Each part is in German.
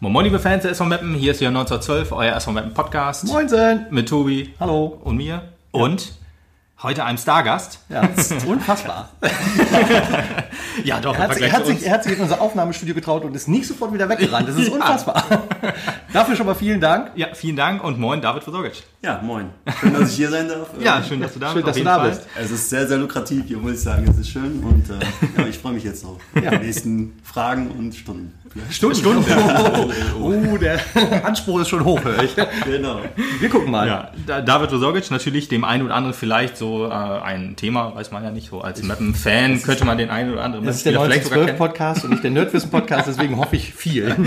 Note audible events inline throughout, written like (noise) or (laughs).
Moin, moin, liebe Fans der SV Meppen, hier ist wieder 1912, euer SV Meppen Podcast. Moinsen! Mit Tobi. Hallo. Und mir. Und heute einem Stargast. Ja, das ist unfassbar. (laughs) Ja, doch, Er hat, sich, er, hat sich, er hat sich in unser Aufnahmestudio getraut und ist nicht sofort wieder weggerannt. Das ist (laughs) unfassbar. Dafür schon mal vielen Dank. Ja, vielen Dank und moin, David Versorgic. Ja, moin. Schön, dass ich hier sein darf. Ja, schön, dass du da Schön, bist. dass auf du da Fall. bist. Es ist sehr, sehr lukrativ hier, muss ich sagen. Es ist schön und äh, (laughs) ja, ich freue mich jetzt auf die nächsten Fragen und Stunden. Stunden. Stunden. (laughs) Oh, oh, der Anspruch ist schon hoch, höre ich. Genau. Wir gucken mal. Ja, Da- David Versorgic, natürlich dem einen oder anderen vielleicht so äh, ein Thema, weiß man ja nicht, so als Mappen-Fan könnte man den einen oder anderen Das ist der Spieler vielleicht sogar 1912 kennen. Podcast und nicht der Nerdwissen Podcast, deswegen hoffe ich viel. (laughs)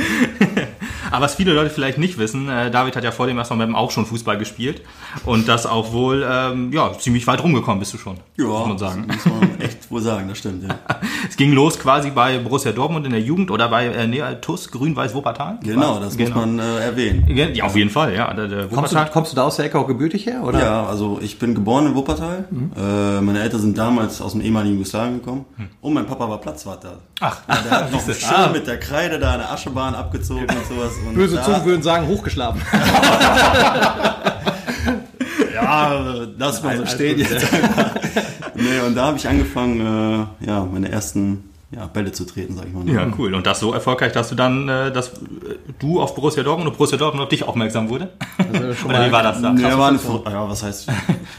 Aber was viele Leute vielleicht nicht wissen, äh, David hat ja vor dem ersten Mappen auch schon Fußball gespielt und das auch wohl ähm, ja, ziemlich weit rumgekommen bist du schon, Ja, muss man sagen. das muss man echt wohl sagen, das stimmt. Ja. (laughs) Es ging los quasi bei Borussia Dortmund in der Jugend oder bei äh, nee, TuS Grün-Weiß Wuppertal. Genau, das muss man äh, erwähnen. Ja, auf jeden Fall, ja. Der, der Kommst du, kommst du da aus der Ecke auch gebürtig her? Oder? Ja, also ich bin geboren in Wuppertal. Mhm. Äh, meine Eltern sind damals aus dem ehemaligen Jugoslawien gekommen. Und mein Papa war Platzwart da. Ach, Ja, der hat (laughs) noch schön mit der Kreide da eine Aschebahn abgezogen und sowas. Und Böse da- Zungen würden sagen, hochgeschlafen. (laughs) Ja, das mal so stehen jetzt. (laughs) nee, und da habe ich angefangen, äh, ja, meine ersten ja, Bälle zu treten, sag ich mal. ja, cool. Und das so erfolgreich, dass du dann, äh, dass äh, du auf Borussia Dortmund und Borussia Dortmund auf dich aufmerksam wurde? Also schon (laughs) Oder wie war das da? Nee, war ein, was du- ja, was heißt,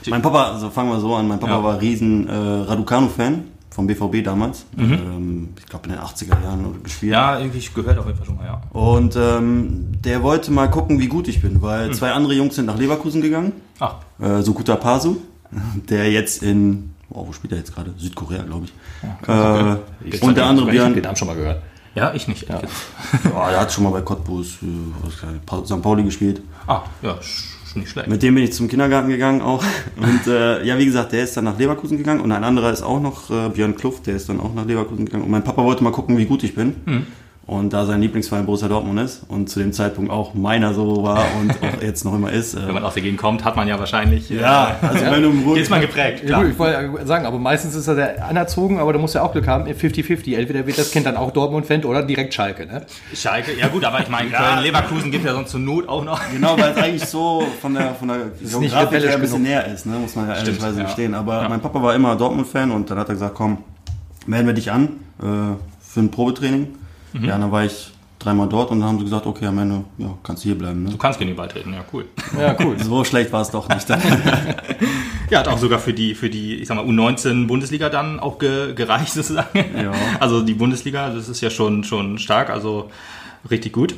mein Papa, also fangen wir so an, mein Papa Ja. war riesen äh, Raducanu-Fan vom BVB damals. Ähm, ich glaube in den 80er Jahren gespielt. Ja, irgendwie ich gehört auf jeden Fall schon mal, ja. Und ähm, der wollte mal gucken, wie gut ich bin, weil Hm. zwei andere Jungs sind nach Leverkusen gegangen. Ach, Äh, Sukuta Pasu, (laughs) der jetzt in, oh, wo spielt er jetzt gerade? Südkorea, glaube ich. äh, und der andere Ich hab den Björn, Namen schon mal gehört. ja, ich nicht. Ja. (laughs) oh, der hat schon mal bei Cottbus, äh, ich, St. Pauli gespielt. Ah, ja, sch- nicht schlecht. Mit dem bin ich zum Kindergarten gegangen auch. (laughs) Und äh, ja, wie gesagt, der ist dann nach Leverkusen gegangen und ein anderer ist auch noch, äh, Björn Kluft, der ist dann auch nach Leverkusen gegangen. Und mein Papa wollte mal gucken, wie gut ich bin. Mhm. Und da sein Lieblingsverein Borussia Dortmund ist und zu dem Zeitpunkt auch meiner so war (laughs) und auch jetzt noch immer ist. Äh, Wenn man aus der Gegend kommt, hat man ja wahrscheinlich. äh, ja, also wenn du im (laughs) Ruhr- Ist man geprägt, Ja, klar. gut, ich wollte sagen, aber meistens ist er der anerzogen, aber da muss ja auch Glück haben, 50-50. Entweder wird das Kind dann auch Dortmund-Fan oder direkt Schalke, ne? Schalke, ja gut, aber ich meine, (laughs) Köln, Leverkusen gibt ja sonst zur Not auch noch. Genau, weil es eigentlich so von der, von der Geografik her ein bisschen genug. näher ist, ne? muss man ja ehrlichweise ja. gestehen. Aber Ja. mein Papa war immer Dortmund-Fan und dann hat er gesagt, komm, melden wir dich an äh, für ein Probetraining. Mhm. Ja, dann war ich dreimal dort und dann haben sie gesagt, okay, am Ende ja, kannst du hier bleiben. Ne? Du kannst gegen ihn beitreten, ja cool. Ja, cool. (laughs) So schlecht war es doch nicht. (laughs) Ja, hat auch sogar für die, für die, ich sag mal, U19 Bundesliga dann auch ge, gereicht (laughs) sozusagen. Ja. Also die Bundesliga, das ist ja schon, schon stark, also richtig gut.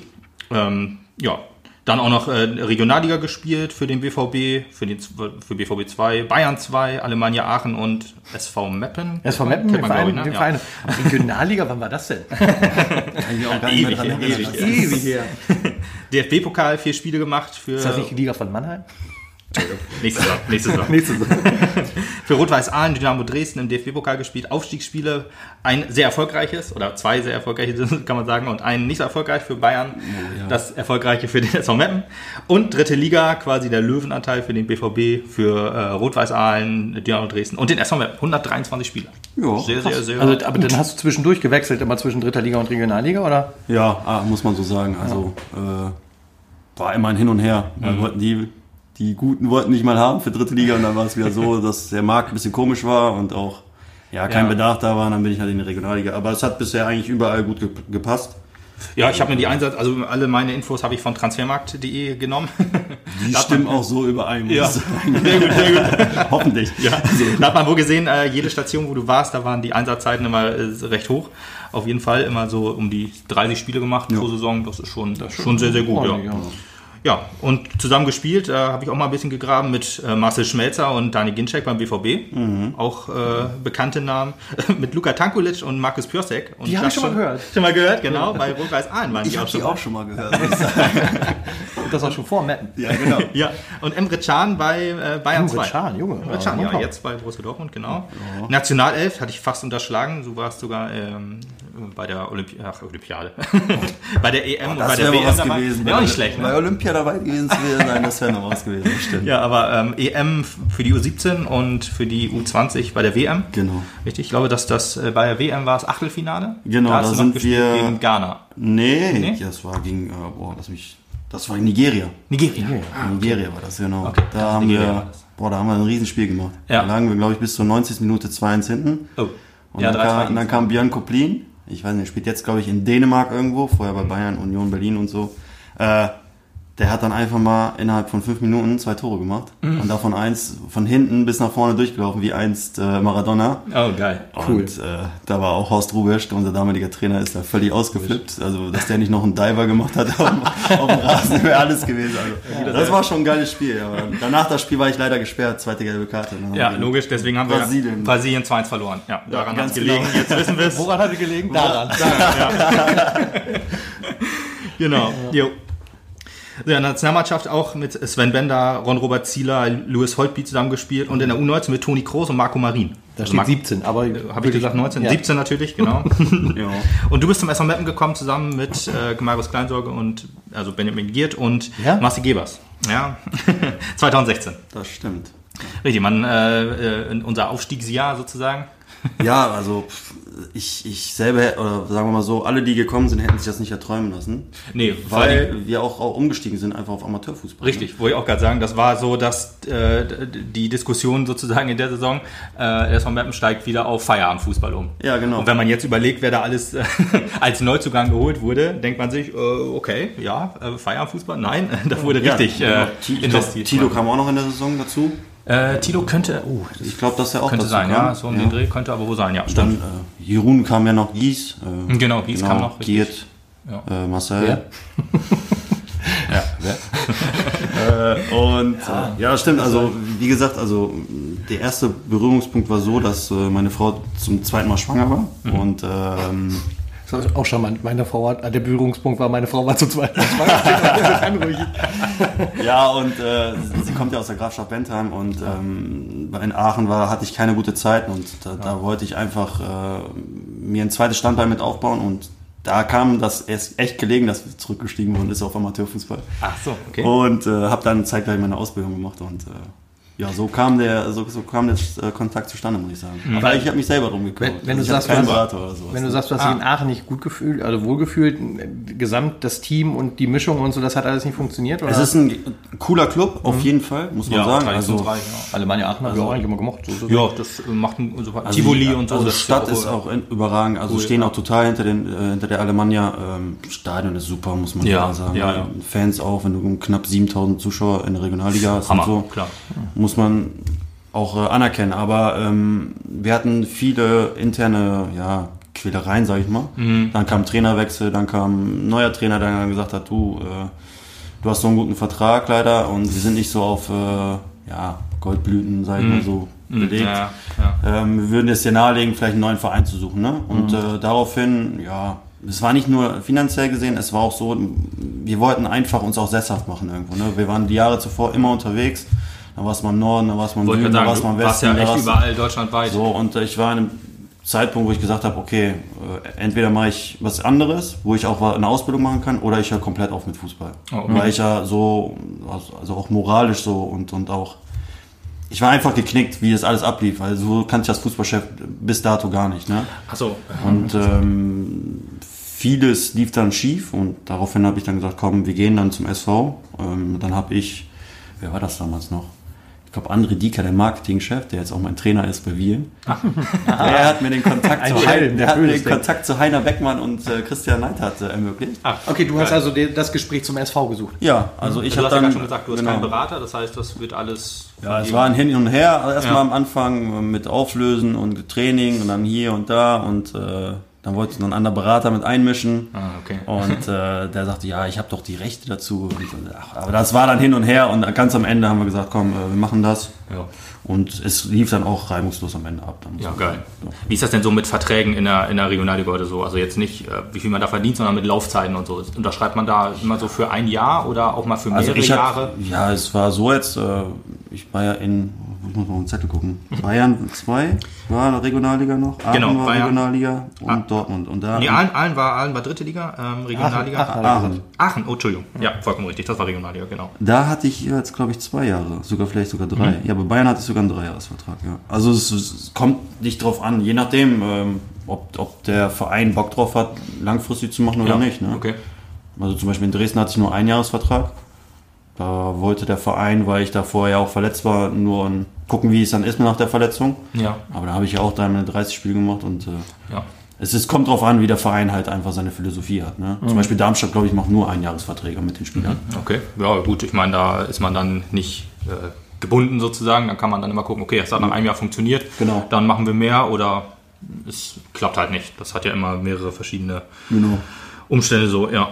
Ähm, ja. Dann auch noch äh, Regionalliga gespielt für den BVB, für, den, für BVB 2, Bayern 2, Alemannia Aachen und SV Meppen. SV Meppen, den man, Verein, ich, den ne? Verein. Aber Regionalliga, wann war das denn? (laughs) Ewig, erinnern. ewig, ewig. her. (laughs) Ja. DFB-Pokal, vier Spiele gemacht für Ist das nicht die Liga von Mannheim? Nächstes Jahr. Nächstes Jahr. Nächstes Für Rot-Weiß Aalen, Dynamo Dresden im DFB-Pokal gespielt, Aufstiegsspiele, ein sehr erfolgreiches oder zwei sehr erfolgreiche, (laughs) kann man sagen, und ein nicht so erfolgreich für Bayern, das erfolgreiche für den SV Meppen und dritte Liga, quasi der Löwenanteil für den BVB, für äh, Rot-Weiß Aalen, Dynamo Dresden und den SV Meppen, 123 Spiele. Ja, sehr, sehr, sehr. Also, aber dann hast du zwischendurch gewechselt, immer zwischen dritter Liga und Regionalliga, oder? Ja, ah, muss man so sagen. Also äh, war immer ein Hin und Her. Mhm. Dann wollten die, die Guten wollten nicht mal haben für dritte Liga und dann war es wieder so, (laughs) dass der Markt ein bisschen komisch war und auch ja, kein Ja. Bedarf da war. Und dann bin ich halt in die Regionalliga. Aber es hat bisher eigentlich überall gut ge gepasst. ja, ich habe mir die Einsatz, also alle meine Infos habe ich von transfermarkt.de genommen. (laughs) Die Da stimmen man- auch so überein. muss Ja. (laughs) Sehr gut, sehr gut. Hoffentlich. Ja, da hat man wohl gesehen, äh, jede Station, wo du warst, da waren die Einsatzzeiten immer äh, recht hoch. Auf jeden Fall immer so um die 30 Spiele gemacht pro Saison. Das ist schon, schon sehr, sehr gut. Ja. ja. Ja, und zusammen gespielt äh, habe ich auch mal ein bisschen gegraben mit äh, Marcel Schmelzer und Dani Ginczek beim BVB. Auch äh, bekannte Namen. (laughs) mit Luka Tankulic und Markus Piosek. Und Die hab das ich schon mal gehört. Schon mal gehört, genau. Bei Rot-Weiß Aalen waren Ich die habe auch die schon. auch schon mal gehört. (laughs) das auch schon vor Metten. ja, genau. (laughs) Ja, und Emre Can bei äh, Bayern Emre 2. Can, Junge. Emre Can, Ja, ja, jetzt bei Borussia Dortmund, genau. Nationalelf hatte ich fast unterschlagen. Du warst sogar ähm, bei der Olympi Ach, Olympiade. (laughs) bei der EM und bei der wäre WM dabei. gewesen. Ja, auch nicht schlecht. Bei Ne? Olympia dabei gewesen zu sein, das wäre noch was gewesen. Stimmt. Ja, aber ähm, EM für die U17 und für die U20 bei der WM. Genau. Richtig, ich glaube, dass das äh, bei der WM war es Achtelfinale. Genau, da, da sind wir- gegen Ghana. Nee, Nee? das war gegen, äh, boah, lass mich, das war in Nigeria. Nigeria. Nigeria war das, genau. Okay, Da haben wir, boah, da haben wir ein Riesenspiel gemacht. Ja. Da lagen wir, glaube ich, bis zur 90. Minute 2-1 hinten. Oh. Und ja, dann, 3-2 kam, dann kam Björn Koplin. Ich weiß nicht, spielt jetzt, glaube ich, in Dänemark irgendwo, vorher bei Bayern, Union Berlin und so. Äh, der hat dann einfach mal innerhalb von fünf Minuten zwei Tore gemacht. Mhm. Und davon eins von hinten bis nach vorne durchgelaufen, wie einst äh, Maradona. Oh, geil. Und äh, da war auch Horst Rubesch, unser damaliger Trainer, ist da völlig ausgeflippt. Also, dass der nicht noch einen Diver gemacht hat (laughs) auf, dem- auf dem Rasen, wäre alles gewesen. Also, das war schon ein geiles Spiel. Aber danach das Spiel war ich leider gesperrt, zweite gelbe Karte. Ja, logisch, deswegen haben wir Brasilien. Brasilien 2-1 verloren. Ja, daran hat ganz es gelegen. genau. Jetzt wissen wir es. Woran hat er gelegen? Daran. (laughs) Genau. Jo. Ja, Nationalmannschaft auch mit Sven Bender, Ron-Robert Zieler, Louis Holtby zusammengespielt und in der U19 mit Toni Kroos und Marco Marin. Da Also steht Mar- 17, aber... Habe ich gesagt 19? Ja. 17 natürlich, genau. (laughs) Ja. und du bist zum SV Meppen gekommen zusammen mit äh, Marius Kleinsorge und also Benjamin Giert und Ja? Marci Gebers. Ja, (laughs) 2016. Das stimmt. Richtig, man, äh, äh, in unser Aufstiegsjahr sozusagen. Ja, also ich, ich selber, oder sagen wir mal so, alle, die gekommen sind, hätten sich das nicht erträumen lassen. Nee, allem- Weil wir auch, auch umgestiegen sind einfach auf Amateurfußball. Richtig, wollte ich auch gerade sagen, das war so, dass äh, die Diskussion sozusagen in der Saison, äh, der SV Meppen steigt wieder auf Feierabendfußball um. Ja, genau. Und wenn man jetzt überlegt, wer da alles (laughs) als Neuzugang geholt wurde, denkt man sich, äh, okay, ja, äh, Feierabendfußball, nein, (laughs) da wurde Ja, richtig genau. äh, investiert. Tilo kam auch noch in der Saison dazu. Äh, Tilo könnte, oh, Ich glaube, dass er auch könnte sein, kam. ja, so um den Dreh könnte aber wo sein, ja, Dann stimmt. äh, Jeroen kam ja noch, Gies. Äh, Genau, Gies kam noch, richtig. Giert, Ja. äh, Marcel. (laughs) Wer? Äh, und ja. Äh, ja, stimmt. Also wie gesagt, also der erste Berührungspunkt war so, dass äh, meine Frau zum zweiten Mal schwanger war Mhm. und ähm, Das ist auch charmant. Meine Frau hat, der Berührungspunkt war, meine Frau war zu zweit. War (laughs) ja und äh, sie kommt ja aus der Grafschaft Bentheim und ähm, in Aachen war hatte ich keine gute Zeit und da, da wollte ich einfach äh, mir ein zweites Standbein mit aufbauen und da kam das erst echt gelegen, dass wir zurückgestiegen wurden, ist auf Amateurfußball. Ach so, okay. Und äh, habe dann zeitgleich meine Ausbildung gemacht und äh, ja, so kam der, so, so kam der äh, Kontakt zustande, muss ich sagen. Aber ich habe mich selber drum gekümmert. Wenn- wenn du Also ich sagst, keinen du hast- Berater oder sowas. Wenn du sagst, du hast dich in Aachen nicht gut gefühlt, also wohlgefühlt, gesamt das Team und die Mischung und so, das hat alles nicht funktioniert? Oder? es ist ein cooler Club, auf jeden Fall, muss man ja, sagen. Also, traditionsreich, ja. Alemannia Aachen habe ich auch eigentlich immer gemocht. So, so. Ja, das äh, macht ein super. also Tivoli die- und so. Also das Stadt ist auch in- überragend, also Cool, stehen ja. auch total hinter, den, äh, hinter der Alemannia. Ähm, Stadion ist super, muss man Ja, sagen. ja, ja. Fans auch, wenn du knapp 7000 Zuschauer in der Regionalliga hast Hammer, und so. klar. Muss man auch äh, anerkennen. Aber ähm, wir hatten viele interne ja, Quälereien, sag ich mal. Mhm. Dann kam Trainerwechsel, dann kam ein neuer Trainer, der dann gesagt hat, du, äh, du hast so einen guten Vertrag leider und wir sind nicht so auf äh, ja, Goldblüten, sag ich mal so, belegt. Mhm. Ja, ja. Ähm, wir würden es dir nahelegen, vielleicht einen neuen Verein zu suchen. Ne? Und Mhm. äh, daraufhin, ja, es war nicht nur finanziell gesehen, es war auch so, wir wollten einfach uns auch sesshaft machen irgendwo. Ne? Wir waren die Jahre zuvor immer unterwegs. Da war es mal im Norden, da war es mal im Süden, da war es mal im warst Westen. ja da echt überall deutschlandweit. So, und ich war in einem Zeitpunkt, wo ich gesagt habe, okay, äh, entweder mache ich was anderes, wo ich auch eine Ausbildung machen kann, oder ich höre komplett auf mit Fußball. Oh, okay. Weil ich ja so, also- also auch moralisch so und, und auch, ich war einfach geknickt, wie das alles ablief, weil so kannte ich das Fußballchef bis dato gar nicht. Ne? Achso. Und ähm, vieles lief dann schief und daraufhin habe ich dann gesagt, komm, wir gehen dann zum SV. Ähm, dann habe ich, wer war das damals noch? Ich glaube, André Dieker, der Marketingchef, der jetzt auch mein Trainer ist bei Wir. Der hat mir den Kontakt, zu, Hein, der der hat mir den Kontakt zu Heiner Beckmann und äh, Christian Neidhardt äh, ermöglicht. Okay, du hast also den- das Gespräch zum SV gesucht. Ja, also ich Du habe hast ja dann gerade schon gesagt, du hast genau. keinen Berater, das heißt, das wird alles. Ja, es war ein Hin und Her. Also erstmal Ja. am Anfang mit Auflösen und Training und dann hier und da und äh, dann wollte noch einen anderen Berater mit einmischen. Ah, okay. Und (laughs) äh, der sagte, ja, ich habe doch die Rechte dazu. Und, ach, aber das war dann hin und her und ganz am Ende haben wir gesagt, komm, äh, wir machen das. Ja. Und es lief dann auch reibungslos am Ende ab. Ja, geil. sagen. Wie ist das denn so mit Verträgen in der, in der Regionalliga oder so? Also jetzt nicht, äh, wie viel man da verdient, sondern mit Laufzeiten und so. Unterschreibt man da immer so für ein Jahr oder auch mal für mehrere Also ich Jahre? hab, ja, es war so jetzt, äh, ich war ja in, muss mal auf den Zettel gucken. Bayern 2 war Regionalliga noch, Aachen Genau, war Bayern. Regionalliga und Ah. Dortmund. Und da Nee, Aalen, Aalen, war, Aalen war dritte Liga, ähm, Regionalliga. Aachen, Aachen, Aachen. Aachen. oh, Entschuldigung. Ja, vollkommen richtig. Das war Regionalliga, genau. Da hatte ich jetzt, glaube ich, zwei Jahre, sogar vielleicht sogar drei. Ja, bei Bayern hatte ich sogar einen Dreijahresvertrag, ja. Also es, es kommt nicht drauf an, je nachdem, ähm, ob, ob der Verein Bock drauf hat, langfristig zu machen oder ja. nicht. Ne? Okay. Also zum Beispiel in Dresden hatte ich nur einen Jahresvertrag. Da wollte der Verein, weil ich da vorher auch verletzt war, nur gucken, wie es dann ist nach der Verletzung. Ja, Aber da habe ich ja auch da meine 30 Spiele gemacht und äh, ja. es ist, kommt drauf an, wie der Verein halt einfach seine Philosophie hat. Ne? Mhm. Zum Beispiel Darmstadt, glaube ich, macht nur Einjahresverträge mit den Spielern. Okay, ja gut, ich meine, da ist man dann nicht äh, gebunden sozusagen, dann kann man dann immer gucken, okay, es hat nach einem Jahr funktioniert, Genau. dann machen wir mehr oder es klappt halt nicht. Das hat ja immer mehrere verschiedene Genau. Umstände so, ja.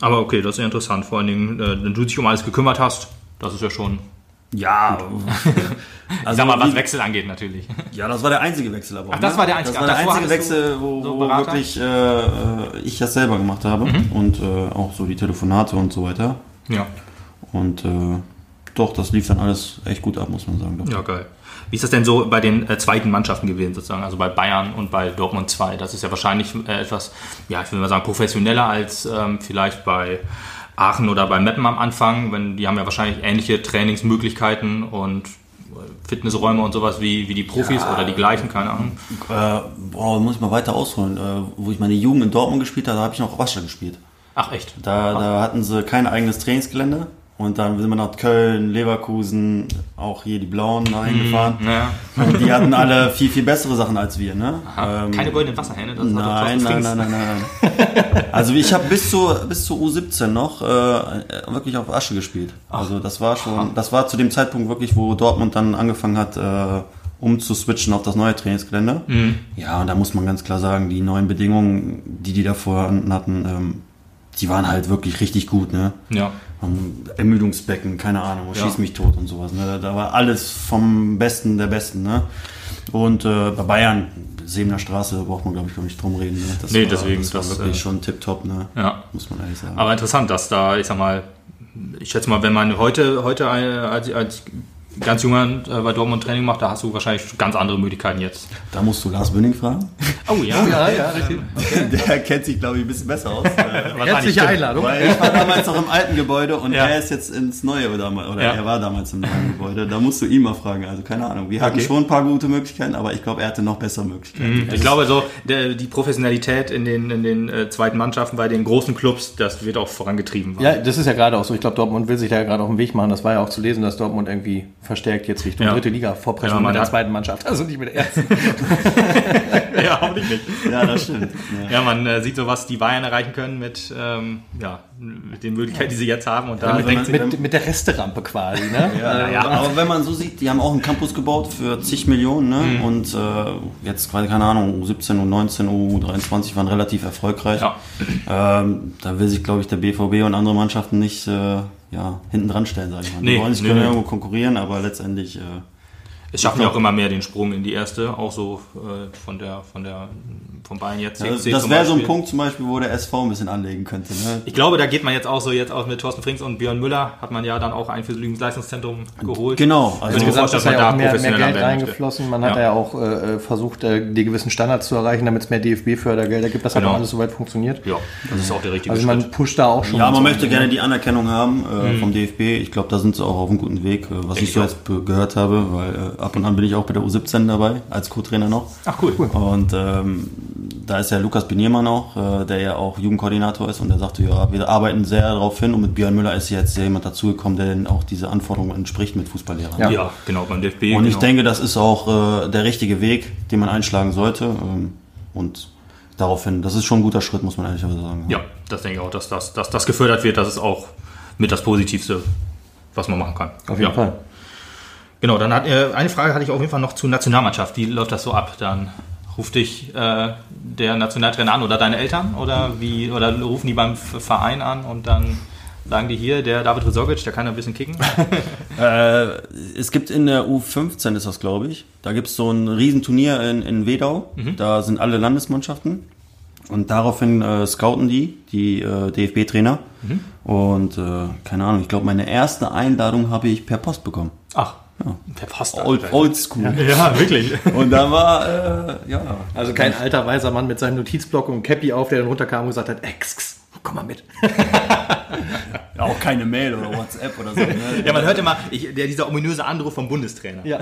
Aber okay, das ist ja interessant, vor allen Dingen, äh, wenn du dich um alles gekümmert hast, das ist ja schon, Ja, (laughs) ich sag mal, was Wechsel angeht natürlich. Ja, das war der einzige Wechsel aber. Ach, das war der einzige. Das war der einzige Wechsel, wo, so wo wirklich äh, äh, ich das selber gemacht habe und äh, auch so die Telefonate und so weiter. Ja, Und äh, doch, das lief dann alles echt gut ab, muss man sagen. Doch. ja, geil. Wie ist das denn so bei den äh, zweiten Mannschaften gewesen, sozusagen, also bei Bayern und bei Dortmund 2? Das ist ja wahrscheinlich äh, etwas, ja, ich will mal sagen, professioneller als ähm, vielleicht bei Aachen oder bei Meppen am Anfang, wenn die haben ja wahrscheinlich ähnliche Trainingsmöglichkeiten und äh, Fitnessräume und sowas wie, wie die Profis oder die gleichen, keine Ahnung. Äh, boah, muss ich mal weiter ausholen. Äh, wo ich meine Jugend in Dortmund gespielt habe, da habe ich noch Wasser gespielt. Ach echt? Da, da hatten sie kein eigenes Trainingsgelände. Und dann sind wir nach Köln, Leverkusen, auch hier die Blauen dahin gefahren. Ja. Und die hatten alle viel, viel bessere Sachen als wir. Ne? Ähm, Keine goldenen Wasserhähne? Das Nein, nein, Frings. nein, nein, nein. (laughs) Also ich habe bis zur bis zur U17 noch äh, wirklich auf Asche gespielt. Also das war schon, das war zu dem Zeitpunkt wirklich, wo Dortmund dann angefangen hat, äh, umzuswitchen auf das neue Trainingsgelände. Mhm. Ja, und da muss man ganz klar sagen, die neuen Bedingungen, die die da vorhanden hatten, ähm, die waren halt wirklich richtig gut. Ne? Ja. Um, Ermüdungsbecken, keine Ahnung, Ja. schieß mich tot und sowas. Ne? Da war alles vom Besten der Besten. Ne? Und äh, bei Bayern, Sebener Straße, braucht man, glaube ich, gar nicht drum reden. Ne? Das Nee, war, deswegen, Das war das, wirklich äh, schon tipptopp, ne? Ja. muss man ehrlich sagen. Aber interessant, dass da, ich sag mal, ich schätze mal, wenn man heute, heute als, als ganz junger äh, bei Dortmund Training macht, da hast du wahrscheinlich ganz andere Möglichkeiten jetzt. da musst du Lars Bünning fragen. Oh (laughs) ja. Ja, ja, richtig. (laughs) Der kennt sich, glaube ich, ein bisschen besser aus. Herzliche Einladung. Weil ich war damals noch im alten Gebäude und Ja. er ist jetzt ins neue damals, oder Ja. er war damals im neuen Gebäude. Da musst du ihn mal fragen. Also keine Ahnung. Wir hatten Okay. schon ein paar gute Möglichkeiten, aber ich glaube, er hatte noch bessere Möglichkeiten. Ich glaube, so der, die Professionalität in den, in den äh, zweiten Mannschaften bei den großen Clubs, das wird auch vorangetrieben. Ja, das ist ja gerade auch so. Ich glaube, Dortmund will sich da ja gerade auf den Weg machen. Das war ja auch zu lesen, dass Dortmund irgendwie verstärkt jetzt Richtung Ja. dritte Liga vorpreschen Ja, mit der zweiten Mannschaft. Also nicht mit der ersten. (laughs) ja hoffentlich nicht. Ja, das stimmt. Ja. Ja, man äh, sieht so, was die Bayern erreichen können mit, ähm, ja, mit den Möglichkeiten, die sie jetzt haben. Und da man- sie, mit, mit der Resterampe quasi, ne? Ja, ja. aber wenn man so sieht, die haben auch einen Campus gebaut für zig Millionen ne? Mhm. und äh, jetzt quasi, keine Ahnung, U17, U19, U23 waren relativ erfolgreich. Ja. Ähm, da will sich, glaube ich, der BVB und andere Mannschaften nicht äh, ja, hinten dran stellen, sage ich mal. Nee, die wollen sich nee, können nee. irgendwo konkurrieren, aber letztendlich äh, es schaffen ja auch immer mehr den Sprung in die erste, auch so äh, von der, von der, von Bayern jetzt. ja, das wäre so ein. Punkt zum Beispiel, wo der SV ein bisschen anlegen könnte. Ne? Ich glaube, da geht man jetzt auch so, jetzt auch mit Thorsten Frings und Björn Müller hat man ja dann auch ein Vergnügungsleistungszentrum geholt. Genau, Also ich Insgesamt ist ja da mehr, mehr Geld reingeflossen. Man hat Ja. ja auch äh, versucht, äh, die gewissen Standards zu erreichen, damit es mehr DFB-Fördergelder gibt. Das hat Genau. auch alles soweit funktioniert. Ja, das ist auch der richtige Also Schritt. man pusht da auch schon. Ja, man möchte gerne die Anerkennung haben äh, vom DFB. Ich glaube, da sind sie auch auf einem guten Weg, äh, was Denke ich so jetzt gehört habe, weil äh, ab und an bin ich auch bei der U17 dabei, als Co-Trainer noch. Ach cool. Und ähm, da ist ja Lukas Beniermann auch, äh, der ja auch Jugendkoordinator ist und der sagte, ja, wir arbeiten sehr darauf hin und mit Björn Müller ist jetzt jemand dazugekommen, der denn auch diese Anforderungen entspricht mit Fußballlehrern. Ja. Ja, genau, beim DFB. Und ich genau. denke, das ist auch äh, der richtige Weg, den man einschlagen sollte. Ähm, und daraufhin, das ist schon ein guter Schritt, muss man ehrlicherweise sagen. Ja, das denke ich auch, dass das, dass das gefördert wird, das ist auch mit das Positivste, was man machen kann. Auf jeden ja. Fall. Genau, dann hat äh, eine Frage hatte ich auf jeden Fall noch zur Nationalmannschaft. Wie läuft das so ab? Dann ruft dich äh, der Nationaltrainer an oder deine Eltern oder wie oder rufen die beim Verein an und dann sagen die hier, der David Resorgic, der kann ein bisschen kicken. (laughs) Äh, es gibt in der U15 ist das, glaube ich. Da gibt es so ein Riesenturnier in, in Wedau. Da sind alle Landesmannschaften. Und daraufhin äh, scouten die, die äh, DFB-Trainer. Und äh, keine Ahnung, ich glaube, meine erste Einladung habe ich per Post bekommen. Ach, Verfasst. Old, old School. Ja, wirklich. Und da war, äh, ja. Also kein alter weiser Mann mit seinem Notizblock und Cappy auf, der dann runterkam und gesagt hat, Ex, komm mal mit. Auch keine Mail oder WhatsApp oder so. Ne? Ja, man hört immer, ich, der, dieser ominöse Anruf vom Bundestrainer. Ja.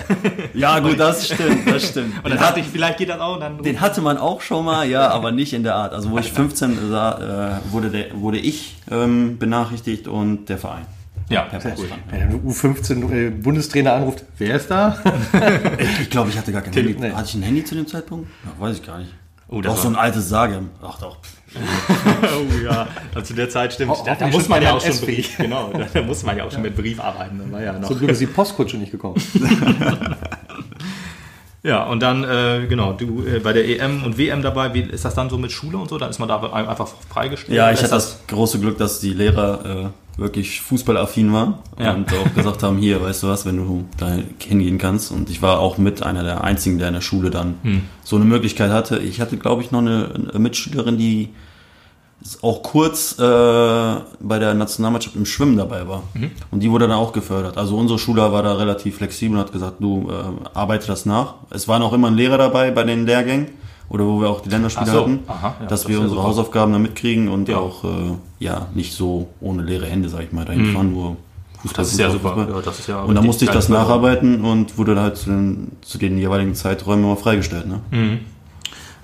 Ja, gut, das stimmt, das stimmt. Und dann dachte ich, vielleicht geht das auch. Dann Den hatte man auch schon mal, ja, aber nicht in der Art. Also wo ich (laughs) 15 sah, äh, wurde, der, wurde ich ähm, benachrichtigt und der Verein. Ja, Per cool. Post. Wenn der U15 äh, Bundestrainer anruft, wer ist da? (laughs) Ich, glaube, ich hatte gar kein Handy. nee. Hatte ich ein Handy zu dem Zeitpunkt? Ja, weiß ich gar nicht. Oh, Oh, das auch so ein altes Sage. Ach doch. (laughs) oh ja, also zu der Zeit stimmt. Ho- Da, da muss man ja auch schon Brief, (laughs) genau, da, da muss man ja auch schon mit Brief arbeiten. Das war ja noch. Zum Glück ist die Postkutsche nicht gekommen. Ja, und dann, äh, genau, du äh, bei der EM und WM dabei, wie ist das dann so mit Schule und so? Dann ist man da einfach freigestellt? Ja, ich hatte das große Glück, dass die Lehrer äh, wirklich fußballaffin waren Ja. und auch gesagt haben, hier, weißt du was, wenn du da hingehen kannst. Und ich war auch mit einer der einzigen, der in der Schule dann so eine Möglichkeit hatte. Ich hatte, glaube ich, noch eine, eine Mitschülerin, die auch kurz äh, bei der Nationalmannschaft im Schwimmen dabei war. Und die wurde dann auch gefördert. Also unsere Schule war da relativ flexibel und hat gesagt, du äh, arbeite das nach. Es waren auch immer ein Lehrer dabei bei den Lehrgängen oder wo wir auch die Länderspiele so. hatten, Aha, ja, dass das wir unsere super. Hausaufgaben dann mitkriegen und Ja. auch äh, ja nicht so ohne leere Hände, sag ich mal, dahin fahren, nur Fußball. Das ist ja super. Ja, das ist ja und dann musste ich das nacharbeiten und wurde dann halt zu den, zu den jeweiligen Zeiträumen immer freigestellt. Ne? Mhm.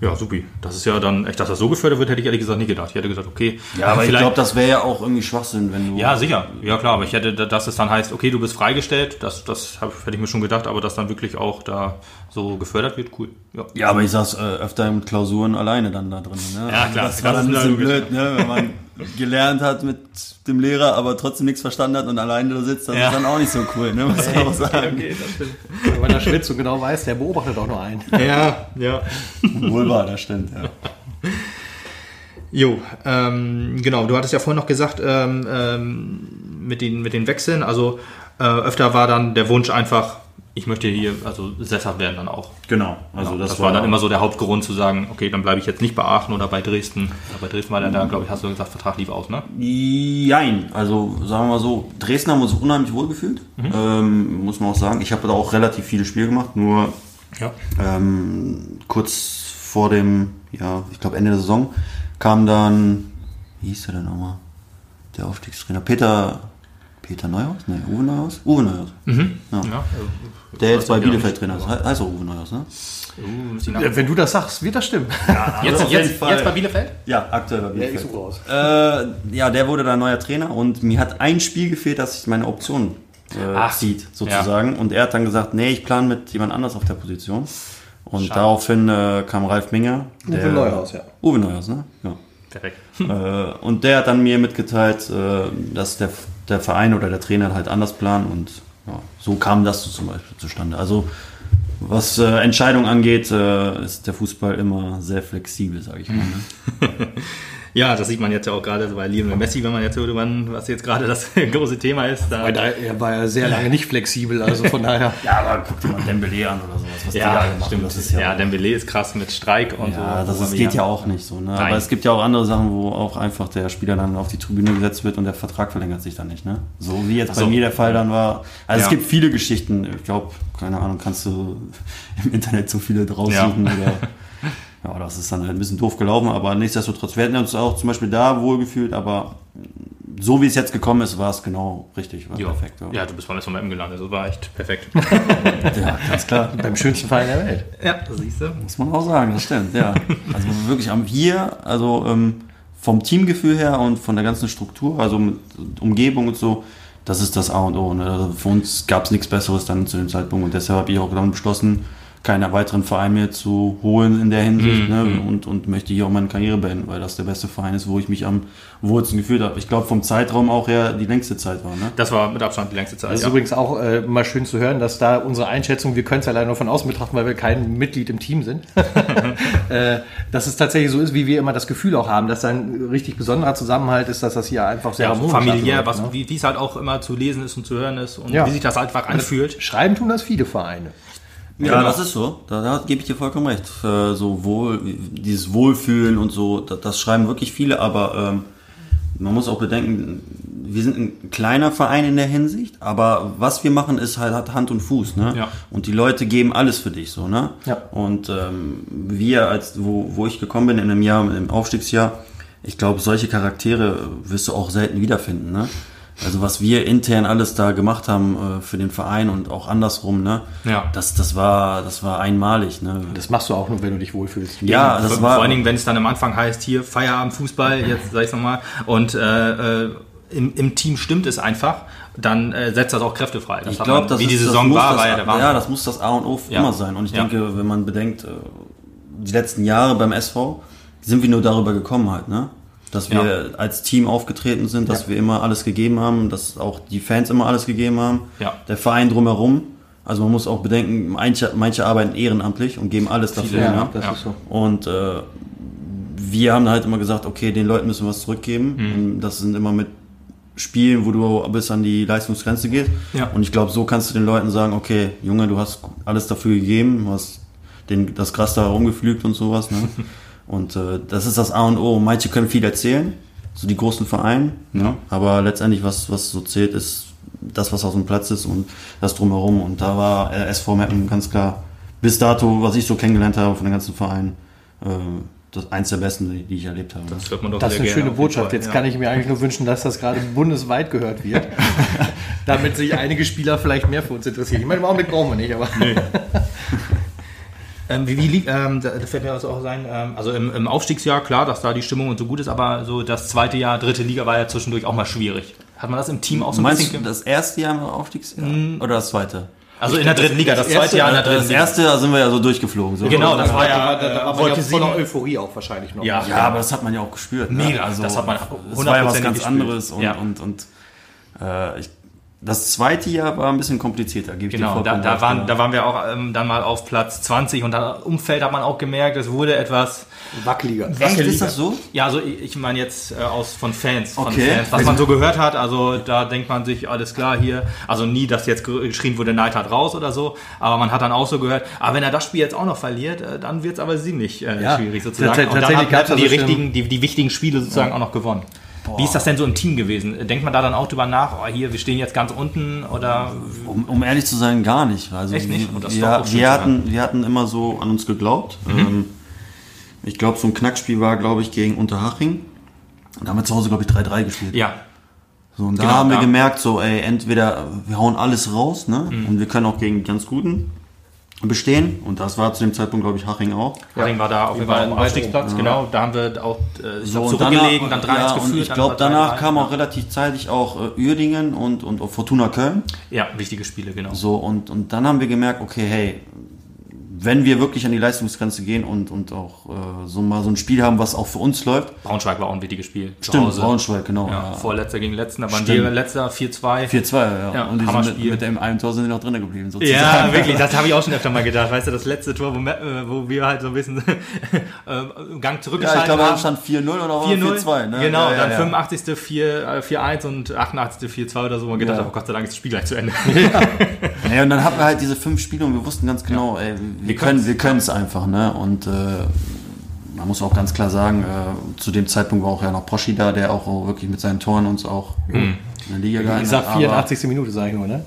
Ja, supi. Das ist ja dann, echt, dass das so gefördert wird, hätte ich ehrlich gesagt nicht gedacht. Ich hätte gesagt, okay. Ja, aber ich glaube, das wäre ja auch irgendwie Schwachsinn, wenn du. Ja, sicher. Ja, klar. Aber ich hätte, dass es dann heißt, okay, du bist freigestellt. Das, das hab, hätte ich mir schon gedacht. Aber dass dann wirklich auch da so gefördert wird, cool. Ja. Ja, aber ich saß äh, öfter in Klausuren alleine dann da drin. Ne? Ja, klar. Das war Das dann ein bisschen blöd, ne? wenn man (laughs) gelernt hat mit dem Lehrer, aber trotzdem nichts verstanden hat und alleine da sitzt. Das Ja. ist dann auch nicht so cool, ne? muss man auch sagen. Okay, das stimmt. Wenn man da schwitzt und genau weiß, der beobachtet auch nur einen. Ja, ja. Wohl wahr, das stimmt. Ja. (laughs) Jo, ähm, genau, du hattest ja vorhin noch gesagt, ähm, ähm, mit, den, mit den Wechseln, also äh, öfter war dann der Wunsch einfach, ich möchte hier also sesshaft werden dann auch. Genau, also Also das, das, war dann immer so der Hauptgrund zu sagen, okay, dann bleibe ich jetzt nicht bei Aachen oder bei Dresden. Bei Dresden war dann da, glaube ich, hast du gesagt, Vertrag lief aus, ne? Jein, also sagen wir mal so, Dresden haben wir uns unheimlich wohl gefühlt, ähm, muss man auch sagen. Ich habe da auch relativ viele Spiele gemacht, nur Ja. ähm, kurz vor dem, ja, ich glaube Ende der Saison, kam dann, wie hieß der denn nochmal? Der Aufstiegstrainer, Peter, Peter Neuhaus? Ne, Uwe Neuhaus? Uwe Neuhaus. Ja. ja. Der jetzt bei ja Bielefeld Trainer ist. Heißt auch Uwe Neuhaus, ne? Uh, ist Ja, Wenn du das sagst, wird das stimmen. (laughs) jetzt, jeden jetzt, Fall. jetzt bei Bielefeld? Ja, aktuell bei Ja, Bielefeld. ich suche raus. Äh, ja, der wurde dann neuer Trainer und mir hat ein Spiel gefehlt, dass sich meine Option äh, zieht, sozusagen. Und er hat dann gesagt, nee, ich plane mit jemand anders auf der Position. Und daraufhin äh, kam Ralf Minger. Uwe Neuhaus, ja. Uwe Neuhaus, ne? Ja. Perfekt. äh, und der hat dann mir mitgeteilt, äh, dass der, der Verein oder der Trainer halt anders plant und ja, so kam das zum Beispiel zustande. Also was äh, Entscheidungen angeht, äh, ist der Fußball immer sehr flexibel, sage ich mal. Ne? (laughs) Ja, das sieht man jetzt ja auch gerade bei Lionel Messi, wenn man jetzt irgendwann, was jetzt gerade das (laughs) große Thema ist. Da, Weil da, er war ja sehr lange nicht flexibel, also von daher. (laughs) Ja, aber guck dir mal Dembele an oder sowas, was die da ja, gemacht stimmt. Das ist ja, ja, Dembele ist krass mit Streik und ja, so. das ist, geht ja auch nicht so. Ne? Aber es gibt ja auch andere Sachen, wo auch einfach der Spieler dann auf die Tribüne gesetzt wird und der Vertrag verlängert sich dann nicht. Ne? So wie jetzt Ach bei so. mir der Fall dann war. Also Ja. es gibt viele Geschichten. Ich glaube, keine Ahnung, kannst du im Internet so viele raussuchen Ja. (laughs) oder. Ja, das ist dann halt ein bisschen doof gelaufen, aber nichtsdestotrotz, wir hätten uns auch zum Beispiel da wohlgefühlt, aber so wie es jetzt gekommen ist, war es genau richtig, war Ja. perfekt. ja, du bist beim SVM gelandet. Das war echt perfekt. (laughs) ja, ganz klar. Beim schönsten Verein der Welt. ja, das siehst du. Muss man auch sagen, das stimmt, ja. Also wirklich am hier, also ähm, vom Teamgefühl her und von der ganzen Struktur, also mit Umgebung und so, das ist das A und O. Ne? Also für uns gab es nichts Besseres dann zu dem Zeitpunkt und deshalb habe ich auch dann beschlossen, keinen weiteren Verein mehr zu holen in der Hinsicht ne? und, und möchte hier auch meine Karriere beenden, weil das der beste Verein ist, wo ich mich am wohlsten gefühlt habe. Ich glaube vom Zeitraum auch her die längste Zeit war. Ne? Das war mit Abstand die längste Zeit. Das ist ja. übrigens auch äh, mal schön zu hören, dass da unsere Einschätzung, wir können es ja leider nur von außen betrachten, weil wir kein Mitglied im Team sind, (laughs) äh, dass es tatsächlich so ist, wie wir immer das Gefühl auch haben, dass da ein richtig besonderer Zusammenhalt ist, dass das hier einfach sehr ja, harmonisch familiär, abläuft, was, ne? wie wie es halt auch immer zu lesen ist und zu hören ist und Ja. wie sich das einfach anfühlt. Schreiben tun das viele Vereine. Ja, das ist so. Da, da gebe ich dir vollkommen recht. Äh, so wohl, dieses Wohlfühlen und so, das, das schreiben wirklich viele, aber ähm, man muss auch bedenken, wir sind ein kleiner Verein in der Hinsicht, aber was wir machen, ist halt hat Hand und Fuß, ne? Ja. Und die Leute geben alles für dich, so, ne? Ja. Und ähm, wir, als wo, wo ich gekommen bin in einem Jahr, im Aufstiegsjahr, ich glaube, solche Charaktere wirst du auch selten wiederfinden, ne? Also was wir intern alles da gemacht haben äh, für den Verein und auch andersrum, ne? Ja. Das, das war, das war einmalig, ne? Das machst du auch nur, wenn du dich wohlfühlst. Ja, das vor, war. vor allen Dingen, wenn es dann am Anfang heißt, hier Feierabend, Fußball, jetzt sag ich's nochmal, und äh, äh, im, im Team stimmt es einfach, dann äh, setzt das auch Kräfte frei. Das ich glaube, das wie die ist- das Saison muss war, das, war ja der Wahnsinn. Ja, das muss das A und O Ja. immer sein. Und ich Ja. denke, wenn man bedenkt, äh, die letzten Jahre beim SV, sind wir nur darüber gekommen halt, ne? Dass wir Ja. als Team aufgetreten sind, dass wir immer alles gegeben haben, dass auch die Fans immer alles gegeben haben, Ja. der Verein drumherum. Also man muss auch bedenken, manche, manche arbeiten ehrenamtlich und geben alles dafür. Viele, Ja, ne? das Ja. ist so. Und äh, wir haben halt immer gesagt, okay, den Leuten müssen wir was zurückgeben. Mhm. Und das sind immer mit Spielen, wo du bis an die Leistungsgrenze gehst. Ja. Und ich glaube, so kannst du den Leuten sagen, okay, Junge, du hast alles dafür gegeben, du hast den, das Gras da rumgepflügt und sowas. Ne? (laughs) und äh, das ist das A und O. Manche können viel erzählen, so die großen Vereine. Ne? Aber letztendlich, was, was so zählt, ist das, was auf dem Platz ist und das drumherum. Und da war äh, SV Meppen ganz klar, bis dato, was ich so kennengelernt habe von den ganzen Vereinen, äh, das eins der besten, die, ich erlebt habe. Das hört man doch Das ist eine gerne schöne Botschaft. Fall, Jetzt ja. kann ich mir eigentlich nur wünschen, dass das gerade bundesweit gehört wird. (laughs) Damit sich einige Spieler vielleicht mehr für uns interessieren. Ich meine, im Augenblick brauchen wir nicht, aber. (laughs) Ähm, wie, wie lief, ähm, da, da fällt mir das auch sein, ähm, also im, im Aufstiegsjahr, klar, dass da die Stimmung und so gut ist, aber so das zweite Jahr, dritte Liga war ja zwischendurch auch mal schwierig. Hat man das im Team auch so ein Meinst bisschen... du ge- das erste Jahr im Aufstiegsjahr? Oder das zweite? also in der dritten Liga, das das zweite erste- Jahr in der dritten Das Liga. erste, da sind wir ja so durchgeflogen. So. Genau, das war ja, war, da, da äh, war man ja voller Euphorie auch wahrscheinlich noch. Ja, Ja, aber das hat man ja auch gespürt. Ne? Mega, das hat man Das war ja was 100% ganz gespürt. anderes. Und, Ja. und, und äh, ich, das zweite Jahr war ein bisschen komplizierter, gebe ich dir Genau, da, vollkommen da, recht, waren, ja. da waren wir auch ähm, dann mal auf Platz 20 und dann im Umfeld hat man auch gemerkt, es wurde etwas Wackeliger. Echt, wackeliger. ist das so? Ja, also ich, ich meine jetzt äh, aus von Fans, von Okay. Fans, was man so gehört hat, also da denkt man sich, alles klar hier, also nie, dass jetzt ge- geschrien wurde, Neidhardt raus oder so, aber man hat dann auch so gehört, aber wenn er das Spiel jetzt auch noch verliert, äh, dann wird es aber ziemlich äh, Ja, schwierig sozusagen. Und dann tatsächlich hat Meppen die, also richtigen, die, die wichtigen Spiele sozusagen auch noch gewonnen. Wie ist das denn so im Team gewesen? Denkt man da dann auch drüber nach, oh, hier, wir stehen jetzt ganz unten oder Um, um ehrlich zu sein, gar nicht. Also Echt nicht? Wir, Oh, wir, wir, zu hatten, wir hatten immer so an uns geglaubt. Ähm, ich glaube, so ein Knackspiel war, glaube ich, gegen Unterhaching. Da haben wir zu Hause, glaube ich, 3-3 gespielt. ja, So, und da Genau, haben wir da- gemerkt, so, ey, entweder wir hauen alles raus, ne? Mhm. Und wir können auch gegen die ganz Guten bestehen. Und das war zu dem Zeitpunkt, glaube ich, Haching auch. Haring war da auf jeden Fall am Aufstiegsplatz, genau. Da haben wir auch äh, So, zurückgelegen, dann 3-1 ja, geführt. und ich glaube, danach 3-3. kam auch relativ zeitig auch äh, Uerdingen und, und Fortuna Köln. Ja, wichtige Spiele, genau. So, und, und dann haben wir gemerkt, okay, hey, wenn wir wirklich an die Leistungsgrenze gehen und, und auch äh, so mal so ein Spiel haben, was auch für uns läuft. Braunschweig war auch ein wichtiges Spiel. Stimmt, Hause. Braunschweig, genau. Ja, Ja, Vorletzter gegen Letzten, da waren Stimmt. wir letzter 4-2. 4-2, ja. Ja, und die sind mit, mit dem einen Tor sind die noch drinnen geblieben, sozusagen. Ja, wirklich, das habe ich auch schon öfter mal gedacht. Weißt du, das letzte Tor, wo, äh, wo wir halt so ein bisschen (laughs) äh, im Gang Ja, zurückgeschaltet ich glaube, da haben. stand 4-0 oder war 4-0. 4-2, ne? Genau, ja, ja, dann ja. 85. 4, äh, 4-1 und 88. 4-2 oder so. Man gedacht, Ja. oh Gott sei Dank ist das Spiel gleich zu Ende. Ja, (laughs) und dann hatten wir halt diese fünf Spiele und wir wussten ganz genau, ey, wir, Wir können wir können es einfach, ne? Und äh, man muss auch ganz klar sagen, äh, zu dem Zeitpunkt war auch ja noch Poschi da, der auch wirklich mit seinen Toren uns auch in der Liga gehalten Ich sag hat. 84. Minute, sage ich nur, ne?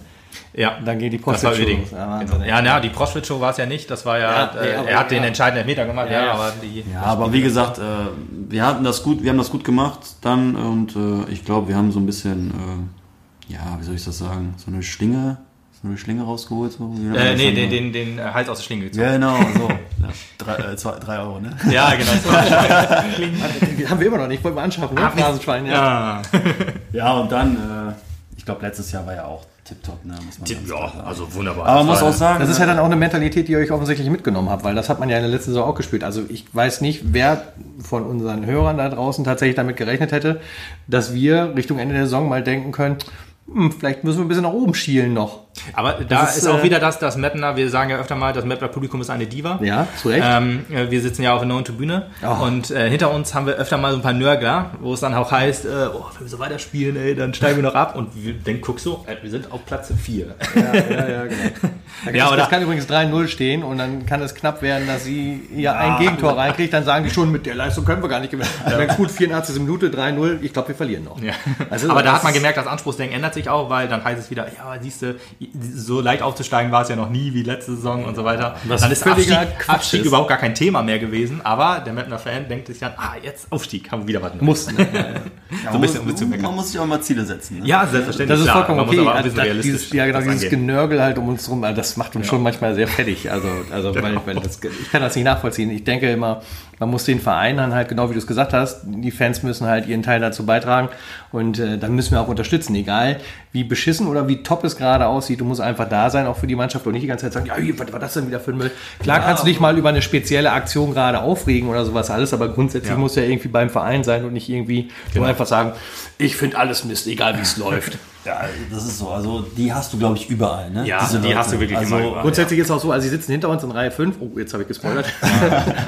Ja, Dann geht die das war Post Uerdingen. Ja, ey. Ja, na, die Proschwitz-Show war es ja nicht. Das war ja, Ja, äh, er hat den ja. entscheidenden Elfmeter gemacht, ja, Ja, ja. aber die. Ja, aber wie gesagt, äh, wir hatten das gut, wir haben das gut gemacht dann und äh, ich glaube, wir haben so ein bisschen, äh, ja, wie soll ich das sagen, so eine Schlinge, so eine Schlinge rausgeholt. So, Äh, nee, den, den, den äh, Hals aus der Schlinge gezogen. Ja, genau, so. (laughs) Ja, drei, äh, zwei, drei Euro, ne? Ja, genau. (laughs) Die haben wir immer noch nicht, wollten wir anschaffen, ne? Phrasenschwein, ja. ja. Ja, und dann, äh, ich glaube, letztes Jahr war ja auch tipptopp, ne? Muss man klar ja, sagen. also wunderbar. Aber muss auch sagen, Das ist ja dann auch eine Mentalität, die ihr euch offensichtlich mitgenommen habt, weil das hat man ja in der letzten Saison auch gespielt. Also ich weiß nicht, wer von unseren Hörern da draußen tatsächlich damit gerechnet hätte, dass wir Richtung Ende der Saison mal denken können, hm, vielleicht müssen wir ein bisschen nach oben schielen noch. Aber da ist, ist, auch äh, wieder das, das Mettner, wir sagen ja öfter mal, das Mettner Publikum ist eine Diva. Ja, zu Recht. Ähm, äh, wir sitzen ja auf der neuen Tribüne Oh. und äh, hinter uns haben wir öfter mal so ein paar Nörgler, wo es dann auch heißt, äh, oh, wenn wir so weiterspielen, ey, dann steigen wir noch ab und wir, dann guckst du, äh, wir sind auf Platz 4. Ja, ja, ja, genau. (laughs) Da Ja, das, das kann übrigens 3-0 stehen und dann kann es knapp werden, dass sie ja ein Gegentor reinkriegt. Dann sagen die schon, mit der Leistung können wir gar nicht gewinnen. Und dann gut, 84. Minute, 3-0. Ich glaube, wir verlieren noch. Ja. Also, Aber da hat man ist- gemerkt, das Anspruchsdenken ändert sich auch, weil dann heißt es wieder, ja, siehst du, so leicht aufzusteigen war es ja noch nie wie letzte Saison und so weiter. Was dann ist Abstieg, Abstieg ist. überhaupt gar kein Thema mehr gewesen, aber der Mettner Fan denkt sich dann, ah, jetzt Aufstieg, haben wir wieder was Neues. Muss. Ne? (laughs) Ja, So ein bisschen, man, muss, man muss sich auch mal Ziele setzen. Ne? Ja, selbstverständlich. Das ist vollkommen Man muss okay. aber ein Also, bisschen das, realistisch dieses, ja, genau, dieses angehen. Genörgel halt um uns rum, also das macht uns schon manchmal sehr fertig. Also, also (laughs) weil, weil das, ich kann das nicht nachvollziehen. Ich denke immer, man muss den Verein dann halt, genau wie du es gesagt hast, die Fans müssen halt ihren Teil dazu beitragen und äh, dann müssen wir auch unterstützen, egal wie beschissen oder wie top es gerade aussieht. Du musst einfach da sein, auch für die Mannschaft und nicht die ganze Zeit sagen, ja, was war das denn wieder für ein Müll? Klar kannst du dich mal über eine spezielle Aktion gerade aufregen oder sowas alles, aber grundsätzlich Ja. muss ja irgendwie beim Verein sein und nicht irgendwie nur einfach sagen, ich finde alles Mist, egal wie es (laughs) läuft. Ja, das ist so. Also die hast du, glaube ich, überall. Ne? Ja, die hast du wirklich also, immer überall. Grundsätzlich ist auch so, also sie sitzen hinter uns in Reihe 5. Oh, jetzt habe ich gespoilert. (laughs)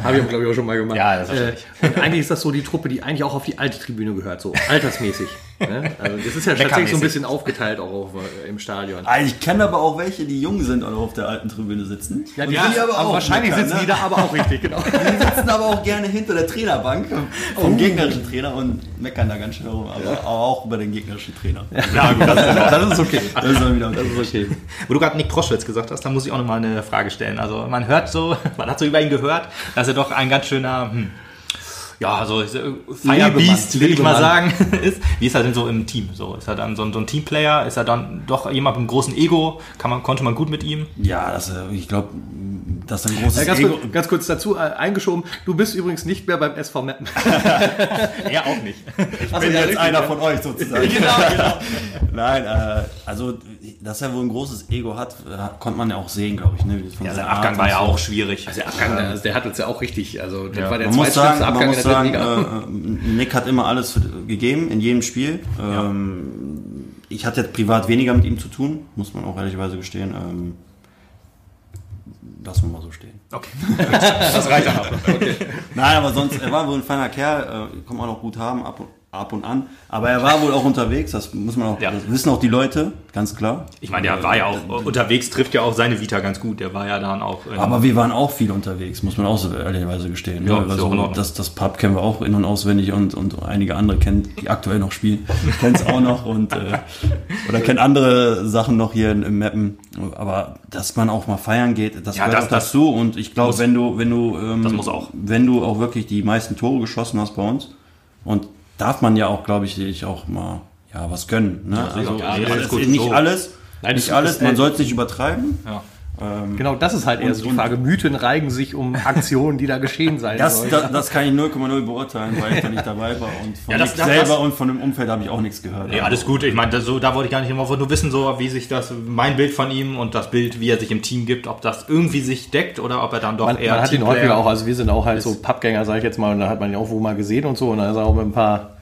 habe ich, glaube ich, auch schon mal gemacht. Ja, das ist äh, und eigentlich ist das so die Truppe, die eigentlich auch auf die alte Tribüne gehört, so altersmäßig. Ne? Also das ist ja tatsächlich so ein bisschen aufgeteilt auch auf, äh, im Stadion. Ah, Ich kenne aber auch welche, die jung sind und auf der alten Tribüne sitzen. Ja, die, die aber auch wahrscheinlich sitzen ne? die da aber auch richtig, genau. (laughs) Die sitzen aber auch gerne hinter der Trainerbank vom Oh. gegnerischen Trainer und meckern da ganz schön rum, aber auch über den gegnerischen Trainer. Ja, gut, das ist (laughs) das ist okay. Das ist dann wieder okay. okay. Wo du gerade Nick Proschwitz gesagt hast, da muss ich auch nochmal eine Frage stellen. Also man hört so, (laughs) man hat so über ihn gehört, dass er doch ein ganz schöner, hm, ja, so äh, Firebeast, will ich mal sagen, (laughs) ist. Wie ist er denn so im Team? So ist er dann so ein, so ein Teamplayer? Ist er dann doch jemand mit einem großen Ego? Kann man, konnte man gut mit ihm? Ja, das, äh, ich glaube, das ist ein großes Ja, ganz, Ego. kurz, ganz kurz dazu äh, eingeschoben, du bist übrigens nicht mehr beim SV Meppen. (laughs) Er auch nicht. Ich bin jetzt einer von euch sozusagen. (laughs) genau, genau. Nein, äh, also, dass er wohl ein großes Ego hat, äh, konnte man ja auch sehen, glaube ich. Ne? Von Ja, sein Abgang Art war ja so. auch schwierig. Der Abgang, also der hat uns ja auch richtig, also das Ja. war der zweitschlimmste Abgang in der sagen Liga. äh, Nick hat immer alles für, gegeben in jedem Spiel. Ähm, Ich hatte jetzt privat weniger mit ihm zu tun, muss man auch ehrlicherweise gestehen. Ähm, lassen wir mal so stehen. Okay. (laughs) Das reicht dann auch. (laughs) Nein, aber sonst, er war wohl ein feiner Kerl, äh, kann man auch gut haben, ab und, ab und an. Aber er war wohl auch unterwegs, das muss man auch, Ja. das wissen auch die Leute, ganz klar. Ich meine, der war ja auch unterwegs, trifft ja auch seine Vita ganz gut. Der war ja dann auch. in- Aber wir waren auch viel unterwegs, muss man auch so ehrlicherweise gestehen. Ja, ne? ja in also, das, das Pub kennen wir auch in- und auswendig und, und einige andere kennen, die aktuell noch spielen, (laughs) kennen es auch noch und äh, oder kennen andere Sachen noch hier in, im Mappen. Aber dass man auch mal feiern geht, das Ja, gehört das- auch dazu. Und ich glaube, wenn du, wenn du, ähm, Das muss auch. wenn du auch wirklich die meisten Tore geschossen hast bei uns und darf man ja auch, glaube ich, sich auch mal ja was gönnen. Ne? also, ja, also, alles gut. nicht So. alles, Nein, nicht es alles. ist, Man sollte es nicht übertreiben. ja. Genau, das ist halt eher so die Frage. Mythen reigen sich um Aktionen, die da geschehen (laughs) sein Das, sollen. das, das kann ich 0,0 beurteilen, weil ich da nicht dabei war. Und von Ja, das- selber das- und von dem Umfeld habe ich auch nichts gehört. Nee, alles gut. Ich meine, so, da wollte ich gar nicht immer nur wissen, so wie sich das, mein Bild von ihm und das Bild, wie er sich im Team gibt, ob das irgendwie sich deckt oder ob er dann doch man, eher man hat ihn häufiger auch, also wir sind auch halt so Pappgänger, sage ich jetzt mal, und da hat man ihn auch wo mal gesehen und so, und da ist er auch mit ein paar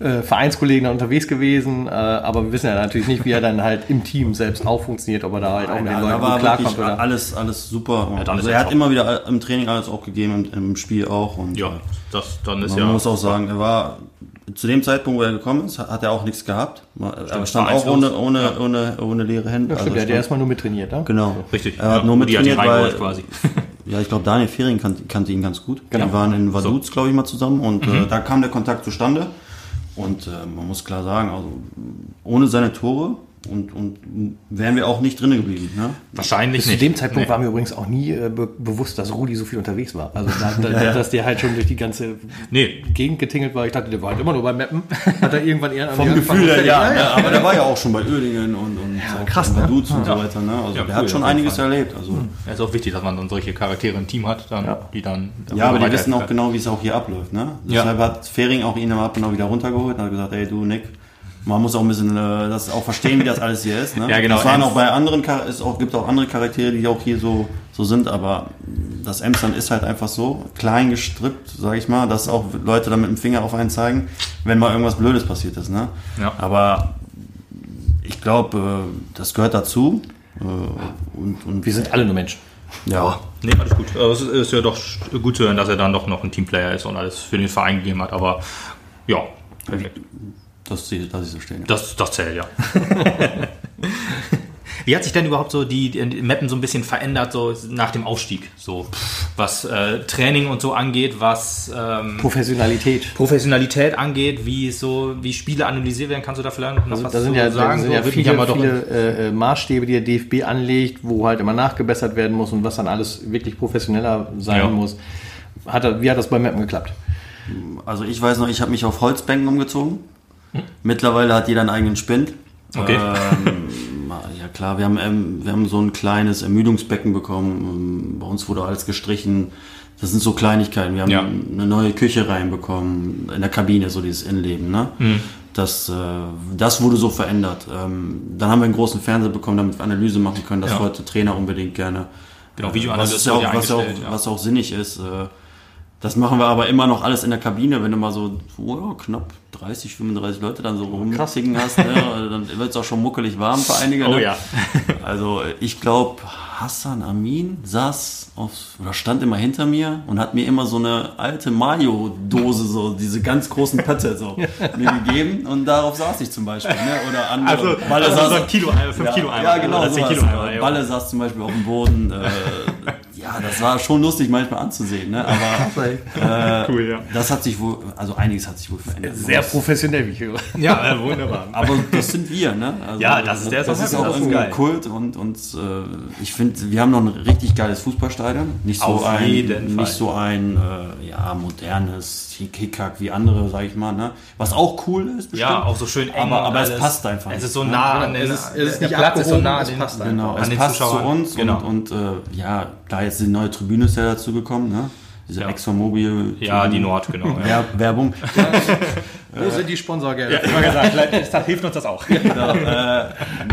äh, Vereinskollegen da unterwegs gewesen, äh, aber wir wissen ja natürlich nicht, wie er dann halt im Team selbst auch funktioniert, ob er da halt auch mit den Ja, Leuten war gut klarkommt oder. alles, alles super. dann ist also er hat immer wieder im Training alles auch gegeben, im, im Spiel auch. Und Ja, äh, das, dann ist man ja. muss auch sagen, er war zu dem Zeitpunkt, wo er gekommen ist, hat er auch nichts gehabt. Er stand auch ohne, ohne, ohne, ohne leere Hände. Ja, stimmt, der hat ja erstmal nur mittrainiert, ne? Genau. Richtig. Er hat Ja, nur mittrainiert, weil, quasi. (laughs) ja, ich glaube, Daniel Fehring kannte, kannte ihn ganz gut. Genau. Die waren in Vaduz, glaube ich, mal zusammen und Mhm. äh, da kam der Kontakt zustande. Und äh, man muss klar sagen, also ohne seine Tore und, und wären wir auch nicht drinnen geblieben. Ne? Wahrscheinlich Bis zu nicht. dem Zeitpunkt Nee. war mir übrigens auch nie äh, be bewusst, dass Rudi so viel unterwegs war. Also, da, da, (laughs) dass der halt schon durch die ganze Nee. Gegend getingelt war. Ich dachte, der war halt immer nur beim Mappen. (laughs) Hat er irgendwann eher Vom Gefühl her, ja, ja, aber der war ja auch schon bei Oerdingen und, und auch krass, in ne? Vaduz und so weiter. Ne? Also Ja, der cool, hat schon einiges Fall. erlebt. Also. Ja, ist auch wichtig, dass man dann solche Charaktere im Team hat, dann, die dann. Ja, aber die wissen auch genau, wie es auch hier abläuft. Ne? Ja. Deshalb hat Fehring auch ihn am Abend noch wieder runtergeholt und hat gesagt, ey du Nick, man muss auch ein bisschen äh, das auch verstehen, wie das alles hier ist. Ne? (laughs) Ja, genau. Das waren auch bei anderen, es auch, gibt auch andere Charaktere, die auch hier so, so sind, aber das Emsland ist halt einfach so klein gestrippt, sage ich mal, dass auch Leute dann mit dem Finger auf einen zeigen, wenn mal irgendwas Blödes passiert ist. Ne? Ja. Aber ich glaube, äh, das gehört dazu. Äh, und, und Wir sind alle nur Menschen. ja, Nee, alles gut. Es ist, ist ja doch gut zu hören, dass er dann doch noch ein Teamplayer ist und alles für den Verein gegeben hat. Aber ja, perfekt. Das, sehe- das ich so stehen. Das, das zählt, ja. (laughs) Wie hat sich denn überhaupt so die, die Mappen so ein bisschen verändert, so nach dem Aufstieg? So, was äh, Training und so angeht, was ähm, Professionalität. Professionalität angeht, wie so, wie Spiele analysiert werden, kannst du da vielleicht noch Also was da sind zu ja, da sind So, ja mich ja viele, viele äh, äh, Maßstäbe, die der DFB anlegt, wo halt immer nachgebessert werden muss und was dann alles wirklich professioneller sein Ja. muss. Hat wie hat das bei Mappen geklappt? Also ich weiß noch, ich habe mich auf Holzbänken umgezogen. Mittlerweile hat jeder einen eigenen Spind. Okay. Ähm, (laughs) ja klar, wir haben, ähm, wir haben so ein kleines Ermüdungsbecken bekommen. Ähm, Bei uns wurde alles gestrichen. Das sind so Kleinigkeiten. Wir haben Ja. eine neue Küche reinbekommen, in der Kabine, so dieses Innenleben. Ne? Mhm. Das, äh, das wurde so verändert. Ähm, dann haben wir einen großen Fernseher bekommen, damit wir Analyse machen können. Das Ja. wollte Trainer unbedingt gerne. Genau, was, Videoanalyse ist ja auch, was, auch, ja. was auch sinnig ist. Äh, das machen wir aber immer noch alles in der Kabine, wenn du mal so oh, knapp 30, 35 Leute dann so rumkrassigen hast, ne? (laughs) dann wird es auch schon muckelig warm für einige. Oh ne? ja. Also ich glaube, Hassan Amin saß auf, oder stand immer hinter mir und hat mir immer so eine alte Mayo-Dose, so diese ganz großen Pötte so mir gegeben und darauf saß ich zum Beispiel. Ne? Oder andere. Also, Balle also saß- so ein Kilo, äh, fünf ja, Kilo Eimer. Ja, genau. Zehn sowas. Kilo Eimer. Balle saß zum Beispiel auf dem Boden. Äh, (laughs) ja, das war schon lustig manchmal anzusehen, ne? aber (laughs) äh, Cool, ja. das hat sich wohl, also einiges hat sich wohl verändert. Sehr professionell, wie ich höre. Ja, äh, (laughs) wunderbar. aber das sind wir, ne? Also, Ja, das ist der das ist auch das ist irgendwie geil. Kult und, und äh, ich finde, wir haben noch ein richtig geiles Fußballstadion. Nicht so Auf ein, jeden Fall. nicht so ein äh, ja, modernes Hickhack wie andere, sag ich mal, ne? Was auch cool ist, bestimmt. Ja, auch so schön eng. Aber, aber es passt einfach. Es nicht, ist so ne? nah an den, es ist- es ist der nicht Platz ist so nah an es den, passt Genau, an es den passt Zuschauern. zu uns Genau. und, und äh, ja, klar, jetzt die neue Tribüne ist ja dazu gekommen, ne? Diese Ja. ExxonMobil ja, die Nord, genau. Ja. Wer Werbung. (laughs) Wo sind die Sponsorgelder? Ich habe gesagt, vielleicht hilft uns das auch. (laughs) genau, äh,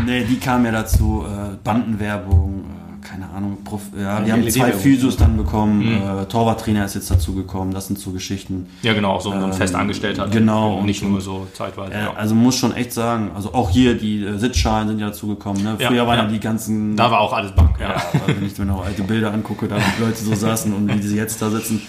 nee, die kam ja dazu, äh, Bandenwerbung, äh, keine Ahnung, Prof, ja, wir haben zwei. Physios dann bekommen, äh, Torwarttrainer ist jetzt dazu gekommen, das sind so Geschichten. Ja, genau, auch so ein fest Angestellter. genau, Und nicht und- nur so zeitweise. Äh, ja. Also muss schon echt sagen, also auch hier die äh, Sitzschalen sind ja dazu gekommen, ne? Ja, Früher waren ja, ja. die ganzen Da war auch alles Bank. Ja. Ja, wenn ich mir noch alte Bilder angucke, da die Leute so (laughs) saßen und wie sie jetzt da sitzen.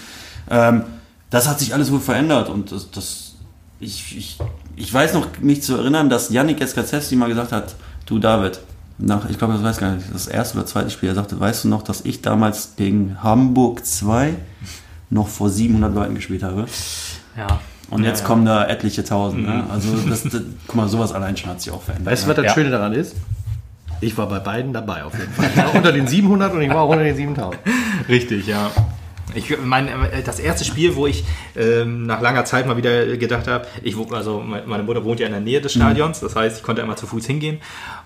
Ähm, das hat sich alles wohl verändert und das, das ich, ich, ich weiß noch mich zu erinnern, dass Yannick Eskazesti mal gesagt hat, du David, nach, ich glaube, das weiß gar nicht, das erste oder zweite Spiel, er sagte, weißt du noch, dass ich damals gegen Hamburg 2 noch vor 700 Leuten gespielt habe? ja. Und jetzt ja, Mhm. kommen da etliche Tausend. Ne? Also, das, das, guck mal, sowas allein schon hat sich auch verändert. Weißt du, ne? was das Ja. Schöne daran ist? Ich war bei beiden dabei auf jeden Fall. Ich war unter den 700 und ich war auch unter den 7000. (laughs) Richtig, ja. Ich meine, das erste Spiel, wo ich ähm, nach langer Zeit mal wieder gedacht habe, ich, also me- meine Mutter wohnt ja in der Nähe des Stadions, das heißt, ich konnte immer zu Fuß hingehen.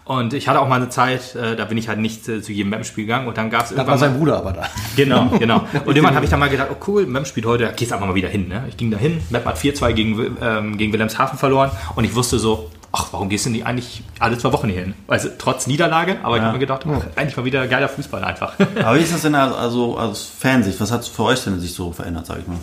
Und ich hatte auch mal eine Zeit, äh, da bin ich halt nicht äh, zu jedem Mappenspiel gegangen und dann gab es Da war sein Bruder aber da. Genau, genau. (laughs) Und irgendwann habe ich dann mal gedacht, oh cool, Map spielt heute, gehst einfach mal wieder hin. Ne? Ich ging da hin, Map hat 4-2 gegen, ähm, gegen Wilhelmshaven verloren und ich wusste so, ach, warum gehst du denn eigentlich alle zwei Wochen hier hin? Also trotz Niederlage, aber ich habe mir gedacht, ach, eigentlich mal wieder geiler Fußball einfach. (laughs) Aber wie ist das denn also aus Fansicht? Was hat für euch denn sich so verändert, sag ich mal?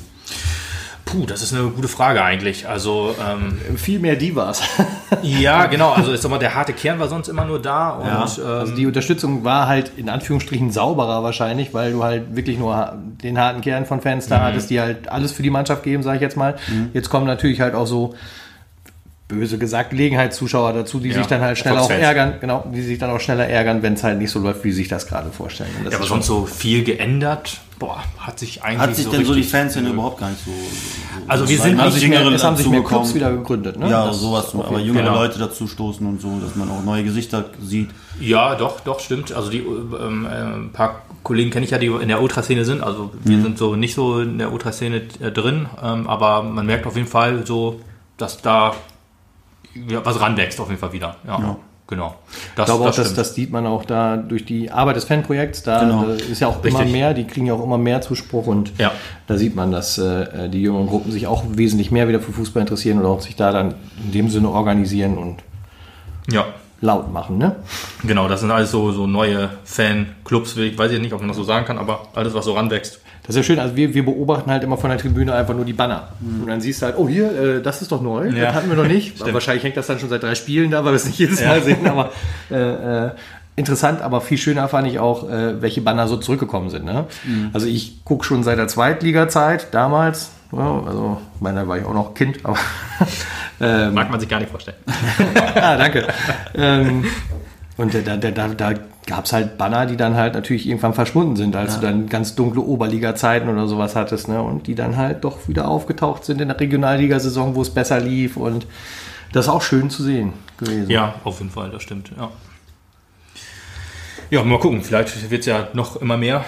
Puh, das ist eine gute Frage eigentlich. Also, ähm, Viel mehr Divas. (laughs) ja, genau. Also, ich sag mal, der harte Kern war sonst immer nur da. Und, Ja, Also ähm, die Unterstützung war halt in Anführungsstrichen sauberer wahrscheinlich, weil du halt wirklich nur den harten Kern von Fans da hattest, die halt alles für die Mannschaft geben, sage ich jetzt mal. Jetzt kommen natürlich halt auch so böse gesagt Gelegenheitszuschauer dazu, die Ja, sich dann halt schneller auch ärgern, genau, die sich dann auch schneller ärgern, wenn es halt nicht so läuft, wie sie sich das gerade vorstellen. Das ja, aber sonst so viel geändert. Boah, hat sich eigentlich Hat sich so denn so die richtig- Fanszene überhaupt gar nicht so. so Also wir sind nicht sich mehr, Jüngere es haben sich mehr. Clubs wieder gegründet, ne? Ja, Das- sowas, aber jüngere Genau. Leute dazu stoßen und so, dass man auch neue Gesichter sieht. Ja, doch, doch, stimmt. Also die ähm, äh, ein paar Kollegen kenne ich ja, die in der Ultraszene sind. Also wir Mhm. sind so nicht so in der Ultraszene äh, drin, ähm, aber man merkt auf jeden Fall so, dass da was ranwächst auf jeden Fall wieder. Ja, Ja. genau. Ich Das, glaube auch, das dass stimmt. das sieht man auch da durch die Arbeit des Fanprojekts. Da Genau. ist ja auch immer Richtig. mehr, die kriegen ja auch immer mehr Zuspruch und Ja. da sieht man, dass äh, die jüngeren Gruppen sich auch wesentlich mehr wieder für Fußball interessieren oder auch sich da dann in dem Sinne organisieren und ja, laut machen. Ne? genau. Das sind alles so, so neue Fanclubs. Ich weiß nicht, ob man das so sagen kann, aber alles, was so ranwächst. Das ist ja schön, also wir, wir beobachten halt immer von der Tribüne einfach nur die Banner. Und dann siehst du halt, oh hier, äh, das ist doch neu, Ja. das hatten wir noch nicht. (laughs) Wahrscheinlich hängt das dann schon seit drei Spielen da, weil wir es nicht jedes Mal sehen. Aber äh, äh, interessant, aber viel schöner fand ich auch, äh, welche Banner so zurückgekommen sind. Ne? Mhm. Also ich gucke schon seit der Zweitliga-Zeit damals, ja, also ich meine, da war ich auch noch Kind, aber (laughs) ähm, mag man sich gar nicht vorstellen. (laughs) ah, danke. ähm, und da, da, da, da gab es halt Banner, die dann halt natürlich irgendwann verschwunden sind, als ja. du dann ganz dunkle Oberliga-Zeiten oder sowas hattest, ne? Und die dann halt doch wieder aufgetaucht sind in der Regionalligasaison, wo es besser lief und das ist auch schön zu sehen gewesen. Ja, auf jeden Fall, das stimmt, ja. Ja, mal gucken, vielleicht wird es ja noch immer mehr.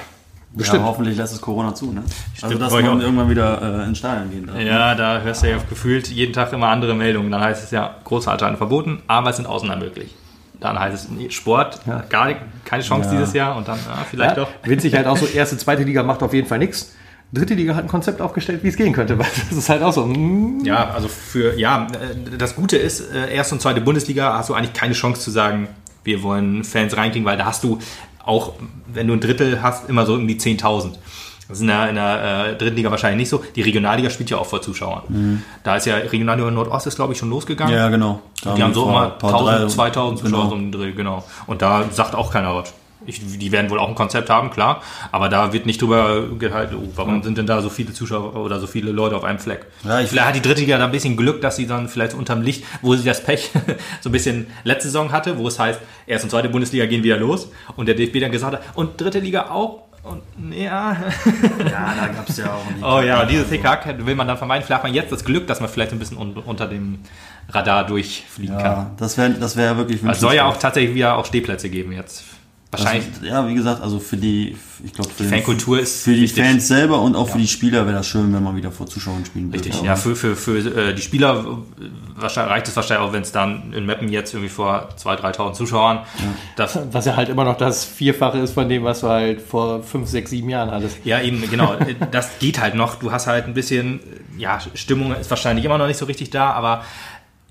Bestimmt. Ja, hoffentlich lässt es Corona zu, ne? Stimmt, also, dass man irgendwann wieder äh, ins Stadion gehen darf. Ja, da hörst du ja gefühlt jeden Tag immer andere Meldungen. Dann heißt es ja, große Alterne verboten, aber es sind Ausnahmen möglich. Dann heißt es Sport, ja. gar keine Chance ja. dieses Jahr und dann ja, vielleicht ja, doch. (laughs) Winzig halt auch so, erste, zweite Liga macht auf jeden Fall nichts. Dritte Liga hat ein Konzept aufgestellt, wie es gehen könnte. (laughs) Das ist halt auch so. Mm. Ja, also für, ja, das Gute ist, äh, erste und zweite Bundesliga hast du eigentlich keine Chance zu sagen, wir wollen Fans reinkriegen, weil da hast du auch, wenn du ein Drittel hast, immer so irgendwie 10.000. Das ist in der, in der äh, dritten Liga wahrscheinlich nicht so. Die Regionalliga spielt ja auch vor Zuschauern. Mhm. Da ist ja Regionalliga Nordost ist, glaube ich, schon losgegangen. Ja, genau. Da die haben so immer 1000, 2000 Zuschauer genau. um den Dreh, genau. Und da sagt auch keiner was. Ich, die werden wohl auch ein Konzept haben, klar, aber da wird nicht drüber gehalten, oh, warum mhm. sind denn da so viele Zuschauer oder so viele Leute auf einem Fleck. Ja, vielleicht hat die dritte Liga da ein bisschen Glück, dass sie dann vielleicht unterm Licht, wo sie das Pech (laughs) so ein bisschen letzte Saison hatte, wo es heißt, erste und zweite Bundesliga gehen wieder los und der DFB dann gesagt hat, und dritte Liga auch, und ja. ja, da gab es ja auch nicht. (laughs) Oh ja, dieses Hickhack will man dann vermeiden. Vielleicht hat man jetzt das Glück, dass man vielleicht ein bisschen un unter dem Radar durchfliegen ja, kann. Das wäre das wär wirklich Es soll ja auch tatsächlich wieder auch Stehplätze geben jetzt Wahrscheinlich. Ist, ja, wie gesagt, also für die, ich glaube, für die Fankultur ist für die wichtig. Fans selber und auch ja. für die Spieler wäre das schön, wenn man wieder vor Zuschauern spielen würde. Richtig, ja, für, für, für äh, die Spieler wahrscheinlich, reicht es wahrscheinlich auch, wenn es dann in Meppen jetzt irgendwie vor 2.000, 3.000 Zuschauern. Ja. Das, was ja halt immer noch das Vierfache ist von dem, was du halt vor 5, 6, 7 Jahren hattest. Ja, eben, genau. (laughs) das geht halt noch. Du hast halt ein bisschen, ja, Stimmung ist wahrscheinlich immer noch nicht so richtig da, aber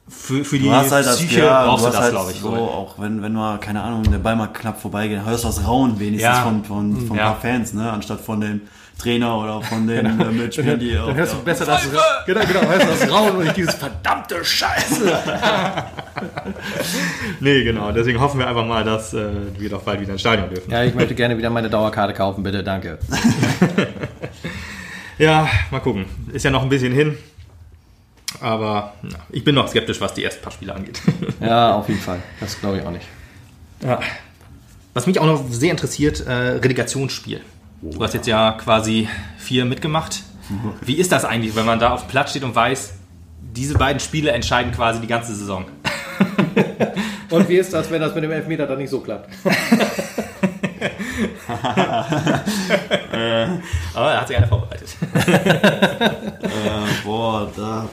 für, für die halt Psyche ja, brauchst du, das, halt glaube ich. So, wohl. auch wenn, wenn mal, keine Ahnung, der Ball mal knapp vorbeigeht, hörst du das Rauen wenigstens ja. von, von, von ja. ein paar Fans, ne? anstatt von dem Trainer oder von den genau. äh, Mitspielern, die Dann hörst du besser das, genau, genau, hörst du das Rauen und nicht dieses verdammte Scheiße. (laughs) nee, genau. Deswegen hoffen wir einfach mal, dass äh, wir doch bald wieder ins Stadion dürfen. Ja, ich möchte gerne wieder meine Dauerkarte kaufen, bitte, danke. (laughs) ja, mal gucken. Ist ja noch ein bisschen hin. Aber na, ich bin noch skeptisch, was die ersten paar Spiele angeht. (laughs) ja, auf jeden Fall. Das glaube ich auch nicht. Ja. Was mich auch noch sehr interessiert, äh, Relegationsspiel. Oh, du hast jetzt ja quasi vier mitgemacht. (laughs) Wie ist das eigentlich, wenn man da auf dem Platz steht und weiß, diese beiden Spiele entscheiden quasi die ganze Saison? (laughs) und wie ist das, wenn das mit dem Elfmeter dann nicht so klappt? Aber er hat sich einer vorbereitet. äh, boah, da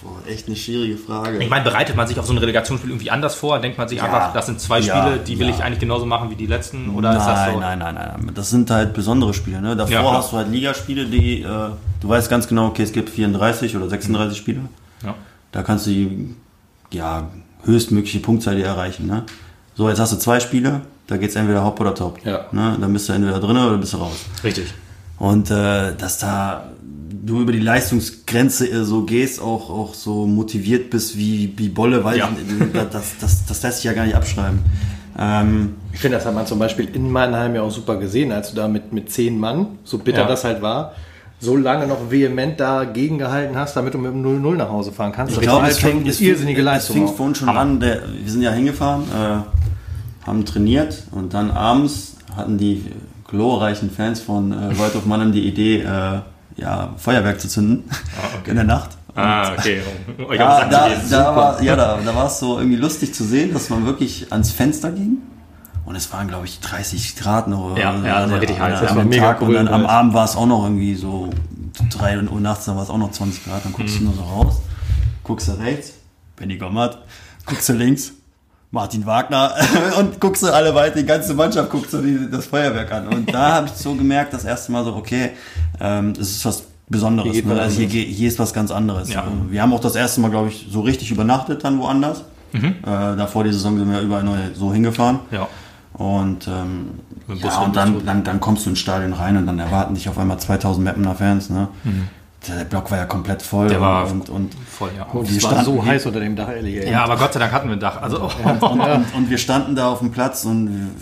Boah, echt eine schwierige Frage. Ich meine, bereitet man sich auf so ein Relegationsspiel irgendwie anders vor? Denkt man sich ja, einfach, das sind zwei Spiele, ja, die will ja. ich eigentlich genauso machen wie die letzten? Oder nein, ist das so? Nein, nein, nein, Das sind halt besondere Spiele. Ne? Davor hast du halt Ligaspiele, die, äh, du weißt ganz genau, okay, es gibt 34 oder 36 Spiele. Ja. Da kannst du die ja, höchstmögliche Punktzahl erreichen. Ne? So, jetzt hast du zwei Spiele, da geht es entweder hopp oder top. Ja. Ne? Dann bist du entweder drin oder bist du raus. Richtig. Und äh, dass da du über die Leistungsgrenze so gehst, auch, auch so motiviert bist wie, wie Bolle, weil ja. das, das, das lässt sich ja gar nicht abschreiben. Ähm, ich finde, das hat man zum Beispiel in Mannheim ja auch super gesehen, als du da mit, mit zehn Mann, so bitter ja. das halt war, so lange noch vehement dagegen gehalten hast, damit du mit dem 0-0 nach Hause fahren kannst. Ich glaube, es fängt, es irrsinnige Leistung. Es fing vorhin schon Hammer. an, der, wir sind ja hingefahren, äh, haben trainiert und dann abends hatten die glorreichen Fans von äh, White of Mannheim die Idee, äh, ja, Feuerwerk zu zünden ah, okay. in der Nacht. ah, okay. (laughs) Oh, da, da, da, war, ja, da, da war es so irgendwie lustig zu sehen, dass man wirklich ans Fenster ging. Und es waren, glaube ich, 30 Grad noch. Ja, ja das war richtig heiß. Mega Tag. Cool, und dann am Abend war es auch noch irgendwie so 3 Uhr nachts, da war es auch noch 20 Grad. Dann guckst mhm. du nur so raus, guckst du rechts, Benny Gommert, guckst du links, Martin Wagner (laughs) und guckst du alle weiter, die ganze Mannschaft guckst du die, das Feuerwerk an. Und da habe ich so gemerkt, das erste Mal so, okay, ähm, es ist was Besonderes. Hier, ne? also hier, hier, ist was ganz anderes. Ja. Wir haben auch das erste Mal, glaube ich, so richtig übernachtet dann woanders. Mhm. Äh, davor die Saison sind wir überall neu so hingefahren. Ja. Und, ähm, ja, und dann, dann, dann kommst du ins Stadion rein und dann erwarten dich auf einmal 2000 Mappener Fans. Ne? Mhm. Der Block war ja komplett voll. Der war und, und, voll, ja. Und wir es war standen so heiß unter dem Dach, ehrlich. Ja, aber Gott sei Dank hatten wir ein Dach. Also, (laughs) und, und, und wir standen da auf dem Platz und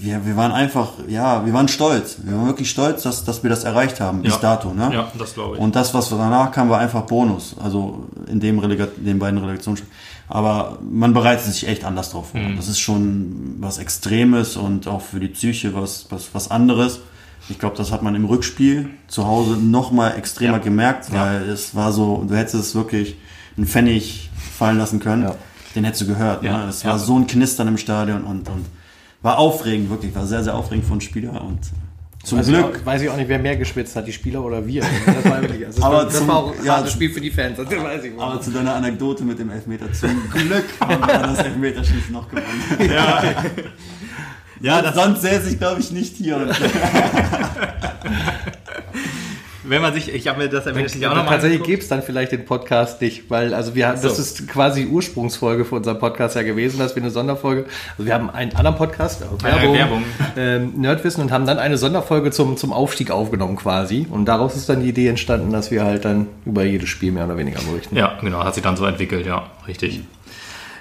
wir, wir waren einfach, ja, wir waren stolz. Wir waren wirklich stolz, dass, dass wir das erreicht haben, bis Ja. dato. Ne? Ja, das glaube ich. Und das, was danach kam, war einfach Bonus. Also in dem Relega den beiden Relegationsspielen. Aber man bereitet sich echt anders drauf Mhm. vor. Das ist schon was Extremes und auch für die Psyche was, was, was anderes. Ich glaube, das hat man im Rückspiel zu Hause noch mal extremer Ja. gemerkt, weil es war so, du hättest es wirklich einen Pfennig fallen lassen können. Ja. Den hättest du gehört. Ja. Ne? Es Ja. war so ein Knistern im Stadion und, und war aufregend, wirklich. War sehr, sehr aufregend für einen Spieler und zum weiß Ich Glück auch, weiß ich auch nicht, wer mehr geschwitzt hat, die Spieler oder wir. (laughs) Das war wirklich, also das, Aber war, das zum- war auch ein ja, hartes Spiel für die Fans. Das weiß ich Aber zu deiner Anekdote mit dem Elfmeter zum (laughs) Glück haben wir das Elfmeterschießen noch gewonnen. ja, (laughs) ja das, Sonst säße ich, glaube ich, nicht hier. (laughs) Wenn man sich, ich habe mir das Erwähnt auch Aber nochmal tatsächlich gibt es dann vielleicht den Podcast nicht, weil also wir haben, das So. ist quasi die Ursprungsfolge für unseren Podcast ja gewesen, dass wir eine Sonderfolge, also wir haben einen anderen Podcast, äh, Werbung, Werbung. Ähm, Nerdwissen und haben dann eine Sonderfolge zum, zum Aufstieg aufgenommen quasi und daraus ist dann die Idee entstanden, dass wir halt dann über jedes Spiel mehr oder weniger berichten. Ja, genau, hat sich dann so entwickelt, ja, richtig.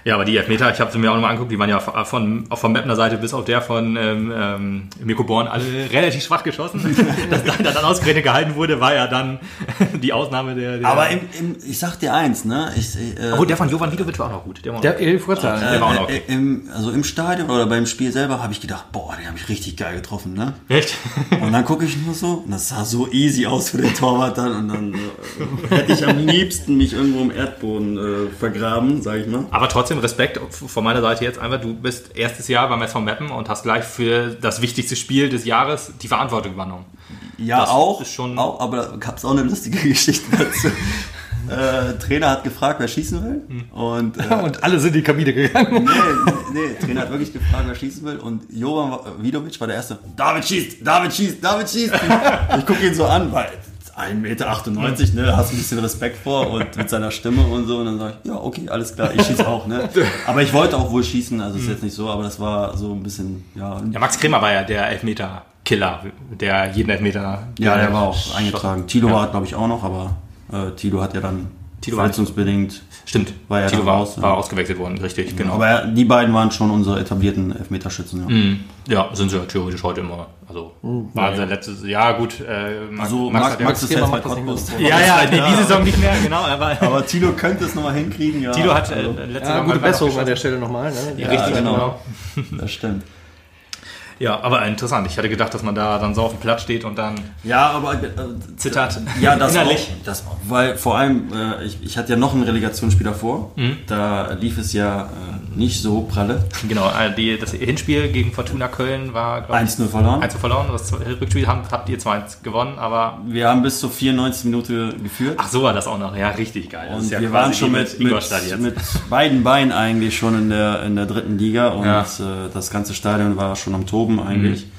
Ja, aber die Elfmeter, ich habe sie mir auch nochmal angeguckt, die waren ja von, auch von Mapner Seite bis auf der von ähm, ähm, Mirko Born alle relativ schwach geschossen. (laughs) Dass da dann ausgerechnet gehalten wurde, war ja dann (laughs) die Ausnahme der... der Aber im, im, ich sag dir eins, ne? Ich, äh, Obwohl, der von Jovan Vidovic war auch noch gut. Der war Der Furzer, der war auch noch äh, okay. im, also im Stadion oder beim Spiel selber habe ich gedacht, boah, den habe ich richtig geil getroffen, ne? Echt? (laughs) Und dann gucke ich nur so, und das sah so easy aus für den Torwart dann und dann äh, hätte ich am liebsten mich irgendwo im Erdboden äh, vergraben, sag ich mal. Aber trotzdem Respekt von meiner Seite jetzt einfach, du bist erstes Jahr beim SV Meppen und hast gleich für das wichtigste Spiel des Jahres die Verantwortung übernommen. Ja, Das auch, ist schon- auch, aber da gab es auch eine lustige (laughs) Geschichte dazu. äh, Trainer hat gefragt, wer schießen will. Und, äh, (laughs) und alle sind in die Kabine gegangen. nee, nee, Trainer hat wirklich gefragt, wer schießen will. Und Jovan war- Vidovic war der Erste. David schießt, David schießt, David schießt. (laughs) ich gucke ihn so an, weil 1,98 Meter, ne, hast ein bisschen Respekt vor und mit seiner Stimme und so. Und dann sage ich, ja, okay, alles klar, ich schieße auch. Ne? (laughs) Aber ich wollte auch wohl schießen, also ist jetzt nicht so, aber das war so ein bisschen, ja. Ja, Max Kremer war ja der Elfmeter-Killer, der jeden Elfmeter... Ja, der war auch eingetragen. Tilo war, glaube ich, auch noch, aber äh, Tilo hat ja dann Tilo war- verletzungsbedingt. Stimmt, War ja Tilo dann war, raus, ja. war ausgewechselt worden, richtig, genau. Aber die beiden waren schon unsere etablierten Elfmeterschützen. Ja. Mhm. Ja, sind sie ja theoretisch heute immer. Also, waren sie letztes Jahr gut. Äh, Max, Also Max, Max, ja- Max ist jetzt bei Cottbus. Ja, ja, nee, die (laughs) Saison nicht mehr, genau. Aber Aber Tilo könnte es nochmal hinkriegen, ja. Tilo hat äh, Also, letzte Ja, Saison gute er Besserung an der Stelle nochmal. Ne? Ja, richtig, genau. genau. das stimmt. Ja, aber interessant. Ich hatte gedacht, dass man da dann so auf dem Platz steht und dann Ja, aber äh, zittert. Ja, das Innerlich. auch. Das, weil vor allem, äh, ich, ich hatte ja noch ein Relegationsspiel davor. Mhm. Da lief es ja äh, nicht so pralle. Genau, äh, die, das Hinspiel gegen Fortuna Köln war, glaube ich, 1-0 verloren. 1 verloren. Das Rückspiel habt, habt ihr 2 gewonnen, aber. Wir haben bis zur 94 Minute geführt. Ach, so war das auch noch. Ja, richtig geil. Und ja wir waren schon mit, mit, mit beiden Beinen eigentlich schon in der, in der dritten Liga und Ja. äh, das ganze Stadion war schon am Toben eigentlich. Mhm.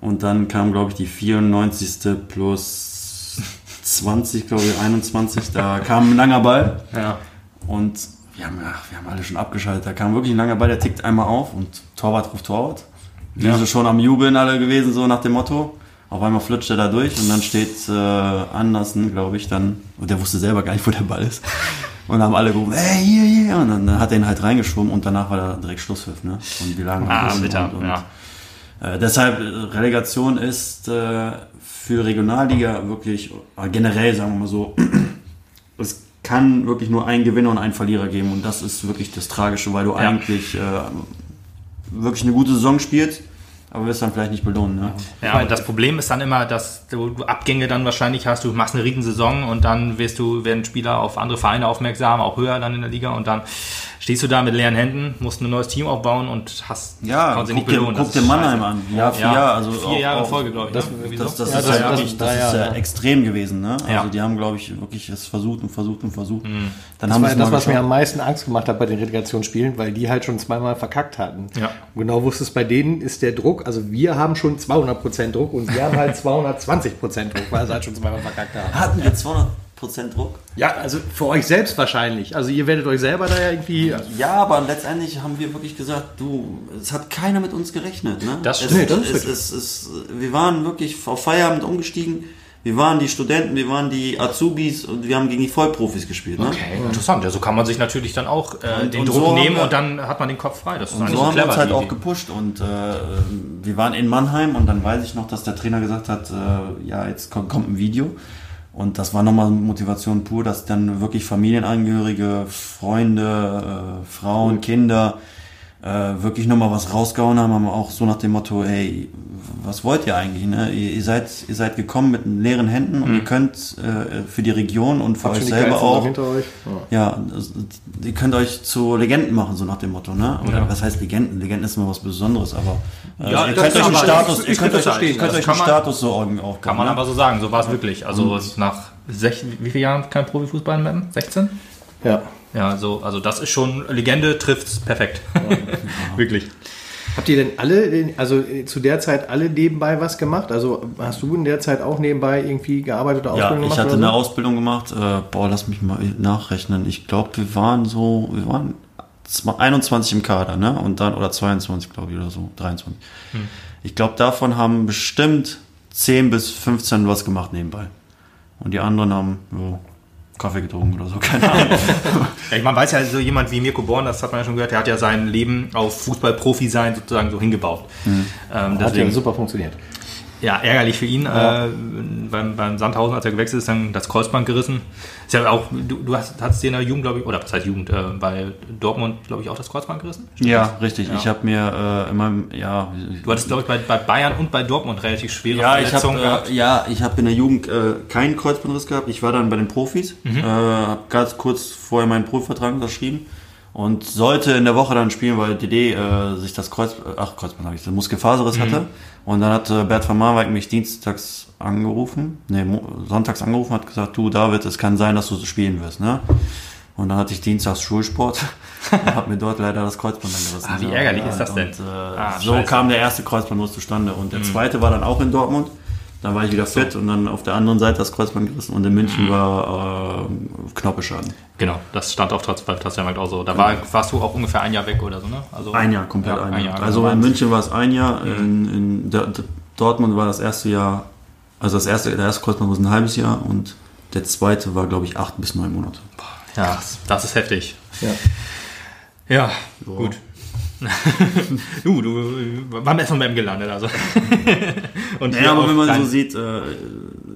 Und dann kam, glaube ich, die 94. plus 20, glaube ich, 21. Da kam ein langer Ball ja. und wir haben, ach, wir haben alle schon abgeschaltet. Da kam wirklich ein langer Ball, der tickt einmal auf und Torwart ruft Torwart. Die Ja. sind schon am Jubeln alle gewesen, so nach dem Motto. Auf einmal flutscht er da durch und dann steht äh, Andersen, glaube ich, dann, und der wusste selber gar nicht, wo der Ball ist. Und haben alle gerufen, hey, hier, hier. Und dann hat er ihn halt reingeschoben und danach war da direkt Schlusspfiff, ne? Und wir lagen Ah, bitter. und, und, ja. äh, deshalb, äh, Relegation ist äh, für Regionalliga wirklich, äh, generell sagen wir mal so, (clears throat) es kann wirklich nur einen Gewinner und einen Verlierer geben und das ist wirklich das Tragische, weil du Ja. eigentlich äh, wirklich eine gute Saison spielst, aber wirst dann vielleicht nicht belohnen. Ne? Ja, und das Problem ist dann immer, dass du du Abgänge dann wahrscheinlich hast, du machst eine Riesensaison und dann wirst du, werden Spieler auf andere Vereine aufmerksam, auch höher dann in der Liga und dann stehst du da mit leeren Händen, musst ein neues Team aufbauen und hast Ja, konntest guck dir, guck Das dir Mannheim an. Jahr für Ja, Jahr. Also vier auch- Jahre in Folge, glaube ich. das- ne? Das, so. das, Ja, ist, das- ja das- wirklich, das da, ist ja, ja ja. extrem gewesen. Ne? Also Ja. die haben, glaube ich, wirklich es versucht und versucht und versucht. Dann Das haben war sie das, was mir geschafft. am meisten Angst gemacht hat bei den Relegationsspielen, weil die halt schon zweimal verkackt hatten. Ja. Und genau wusstest, bei denen ist der Druck, also wir haben schon 200% Druck und wir haben halt (laughs) 220% Druck, weil sie halt schon zweimal verkackt haben. Hatten wir 200% Druck? Ja, also für euch selbst wahrscheinlich. Also ihr werdet euch selber da ja irgendwie... Ja, aber letztendlich haben wir wirklich gesagt, du, es hat keiner mit uns gerechnet. Ne? Das es, stimmt, das ist es, es, es, Wir waren wirklich auf Feierabend umgestiegen. Wir waren die Studenten, wir waren die Azubis und wir haben gegen die Vollprofis gespielt. Ne? Okay, interessant. Ja, so kann man sich natürlich dann auch äh, Und- den und Druck so nehmen wir- und dann hat man den Kopf frei. Das ist Und eigentlich so haben wir uns halt die auch Idee. gepusht und äh, wir waren in Mannheim und dann weiß ich noch, dass der Trainer gesagt hat, äh, ja, jetzt kommt, kommt ein Video. Und das war nochmal Motivation pur, dass dann wirklich Familienangehörige, Freunde, äh, Frauen, Kinder äh, wirklich nochmal was rausgehauen haben, haben auch so nach dem Motto, hey, was wollt ihr eigentlich? Ne? Ihr, ihr, seid, ihr seid gekommen mit leeren Händen und ihr könnt äh, für die Region und für Habt euch selber geilsten auch euch. Ja. ja, das- ihr könnt euch zu Legenden machen, so nach dem Motto, ne? Oder was heißt Legenden? Legenden ist immer was Besonderes, aber äh, Ja, ihr das könnt ist euch einen aber- Status, ich- ihr könnt kann euch, das verstehen. ihr könnt Das euch kann einen man- Status so irgendwie aufbauen. Kann man ne? aber so sagen, so war es wirklich. Also nach sech, wie vielen Jahren kein Profifußball mehr? 16? ja. Ja, so, also das ist schon, Legende trifft's perfekt. (laughs) wirklich. Habt ihr denn alle, also äh, zu der Zeit alle nebenbei was gemacht? Also hast du in der Zeit auch nebenbei irgendwie gearbeitet oder Ja, Ausbildung ich gemacht? hatte oder eine so? Ausbildung gemacht. Äh, boah, lass mich mal nachrechnen. Ich glaube, wir waren so, wir waren zwa- 21 im Kader, ne? Und dann, oder 22, glaube ich, oder so, 23. Ich glaube, davon haben bestimmt 10 bis 15 was gemacht nebenbei. Und die anderen haben jo, Kaffee getrunken oder so, keine Ahnung. (laughs) Ja, ich, man weiß ja, so jemand wie Mirko Born, das hat man ja schon gehört, der hat ja sein Leben auf Fußballprofi sein sozusagen so hingebaut. Ähm, Hat ja super funktioniert. Ja, ärgerlich für ihn. Äh, beim, beim Sandhausen, als er gewechselt ist, dann das Kreuzband gerissen. Ist ja auch, du, du hast, hast dir in der Jugend, glaube ich, oder was heißt Jugend, äh, bei Dortmund, glaube ich, auch das Kreuzband gerissen? ja, richtig. Ich habe mir äh, in meinem, ja, Du hattest, glaube ich, bei, bei Bayern und bei Dortmund relativ schwere Ja, ich Verletzungen habe gehabt. äh, ja, ich habe in der Jugend äh, keinen Kreuzbandriss gehabt. Ich war dann bei den Profis, Mhm. äh, habe ganz kurz vorher meinen Profivertrag unterschrieben und sollte in der Woche dann spielen, weil DD äh, sich das Kreuz, ach Kreuzband habe ich, den Muskelfaserriss Mhm. hatte. Und dann hat äh, Bert van Marwijk mich dienstags angerufen, nee, sonntags angerufen, hat gesagt, du David, es kann sein, dass du spielen wirst, ne? Und dann hatte ich dienstags Schulsport (laughs) und habe mir dort leider das Kreuzband dann gerissen. Ah, wie ärgerlich ist das denn? Und, äh, Ah, so scheiße. kam der erste Kreuzbandriss zustande und der zweite war dann auch in Dortmund. Dann war ich wieder fit und dann auf der anderen Seite das Kreuzband gerissen und in München Mhm. war äh, Knorpelschaden. Genau, das stand auf Trotz bei Transfermarkt auch so. Da war, warst du auch ungefähr ein Jahr weg oder so, ne? Also, Ein Jahr, komplett Ja, ein, ein Jahr. Jahr, also genau. in München war es ein Jahr, in, in D D Dortmund war das erste Jahr, also das erste, der erste Kreuzband war ein halbes Jahr und der zweite war, glaube ich, acht bis neun Monate. Ja, das ist heftig. Ja. Ja, gut. (laughs) du, du, ist man beim gelandet, also. (laughs) Und Ja, hier aber wenn man so sieht, äh,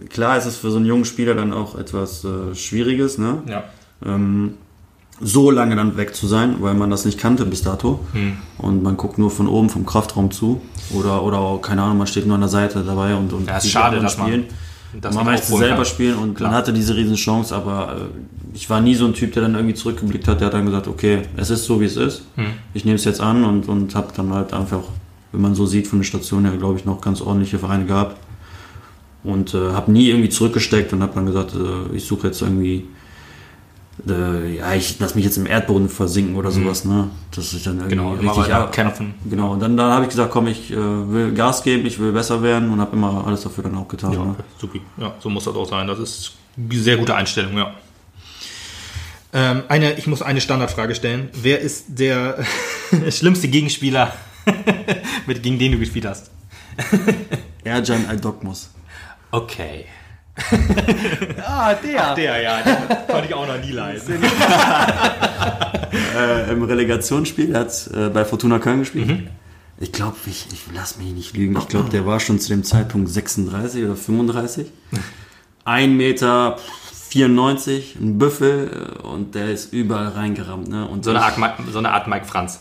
klar ist es für so einen jungen Spieler dann auch etwas äh, Schwieriges, ne? Ja. ähm, so lange dann weg zu sein, weil man das nicht kannte bis dato. Hm. Und man guckt nur von oben vom Kraftraum zu. Oder, oder keine Ahnung, man steht nur an der Seite dabei und, und Ja, ist schade, dass man das man möchte selber kann. spielen und Klar. man hatte diese riesen Chance, aber äh, ich war nie so ein Typ, der dann irgendwie zurückgeblickt hat, der hat dann gesagt, okay, es ist so, wie es ist. Hm. Ich nehme es jetzt an und, und habe dann halt einfach, wenn man so sieht, von der Station her, glaube ich, noch ganz ordentliche Vereine gehabt. Und äh, habe nie irgendwie zurückgesteckt und habe dann gesagt, äh, ich suche jetzt irgendwie, äh, ja, ich lass mich jetzt im Erdboden versinken oder sowas, ne? Dass ich dann irgendwie Genau, richtig weiter ab, kämpfen. Genau, und dann, dann habe ich gesagt, komm, ich äh, will Gas geben, ich will besser werden und habe immer alles dafür dann auch getan. Ja, Ne? super. Ja, so muss das auch sein. Das ist eine sehr gute Einstellung, ja. Ähm, eine, ich muss eine Standardfrage stellen. Wer ist der (laughs) schlimmste Gegenspieler, (laughs) mit, gegen den du gespielt hast? Erjan Aldokmus. Okay. (laughs) Ah, der. Der, ja, den konnte ich auch noch nie (laughs) leisten. (laughs) Äh, Im Relegationsspiel, der hat äh, bei Fortuna Köln gespielt. Ich glaube, ich, ich lass mich nicht lügen, ich glaube, der war schon zu dem Zeitpunkt 36 oder 35. 1 Meter 94, ein Büffel äh, und der ist überall reingerammt. Ne? Und So eine Art, so eine Art Mike Franz.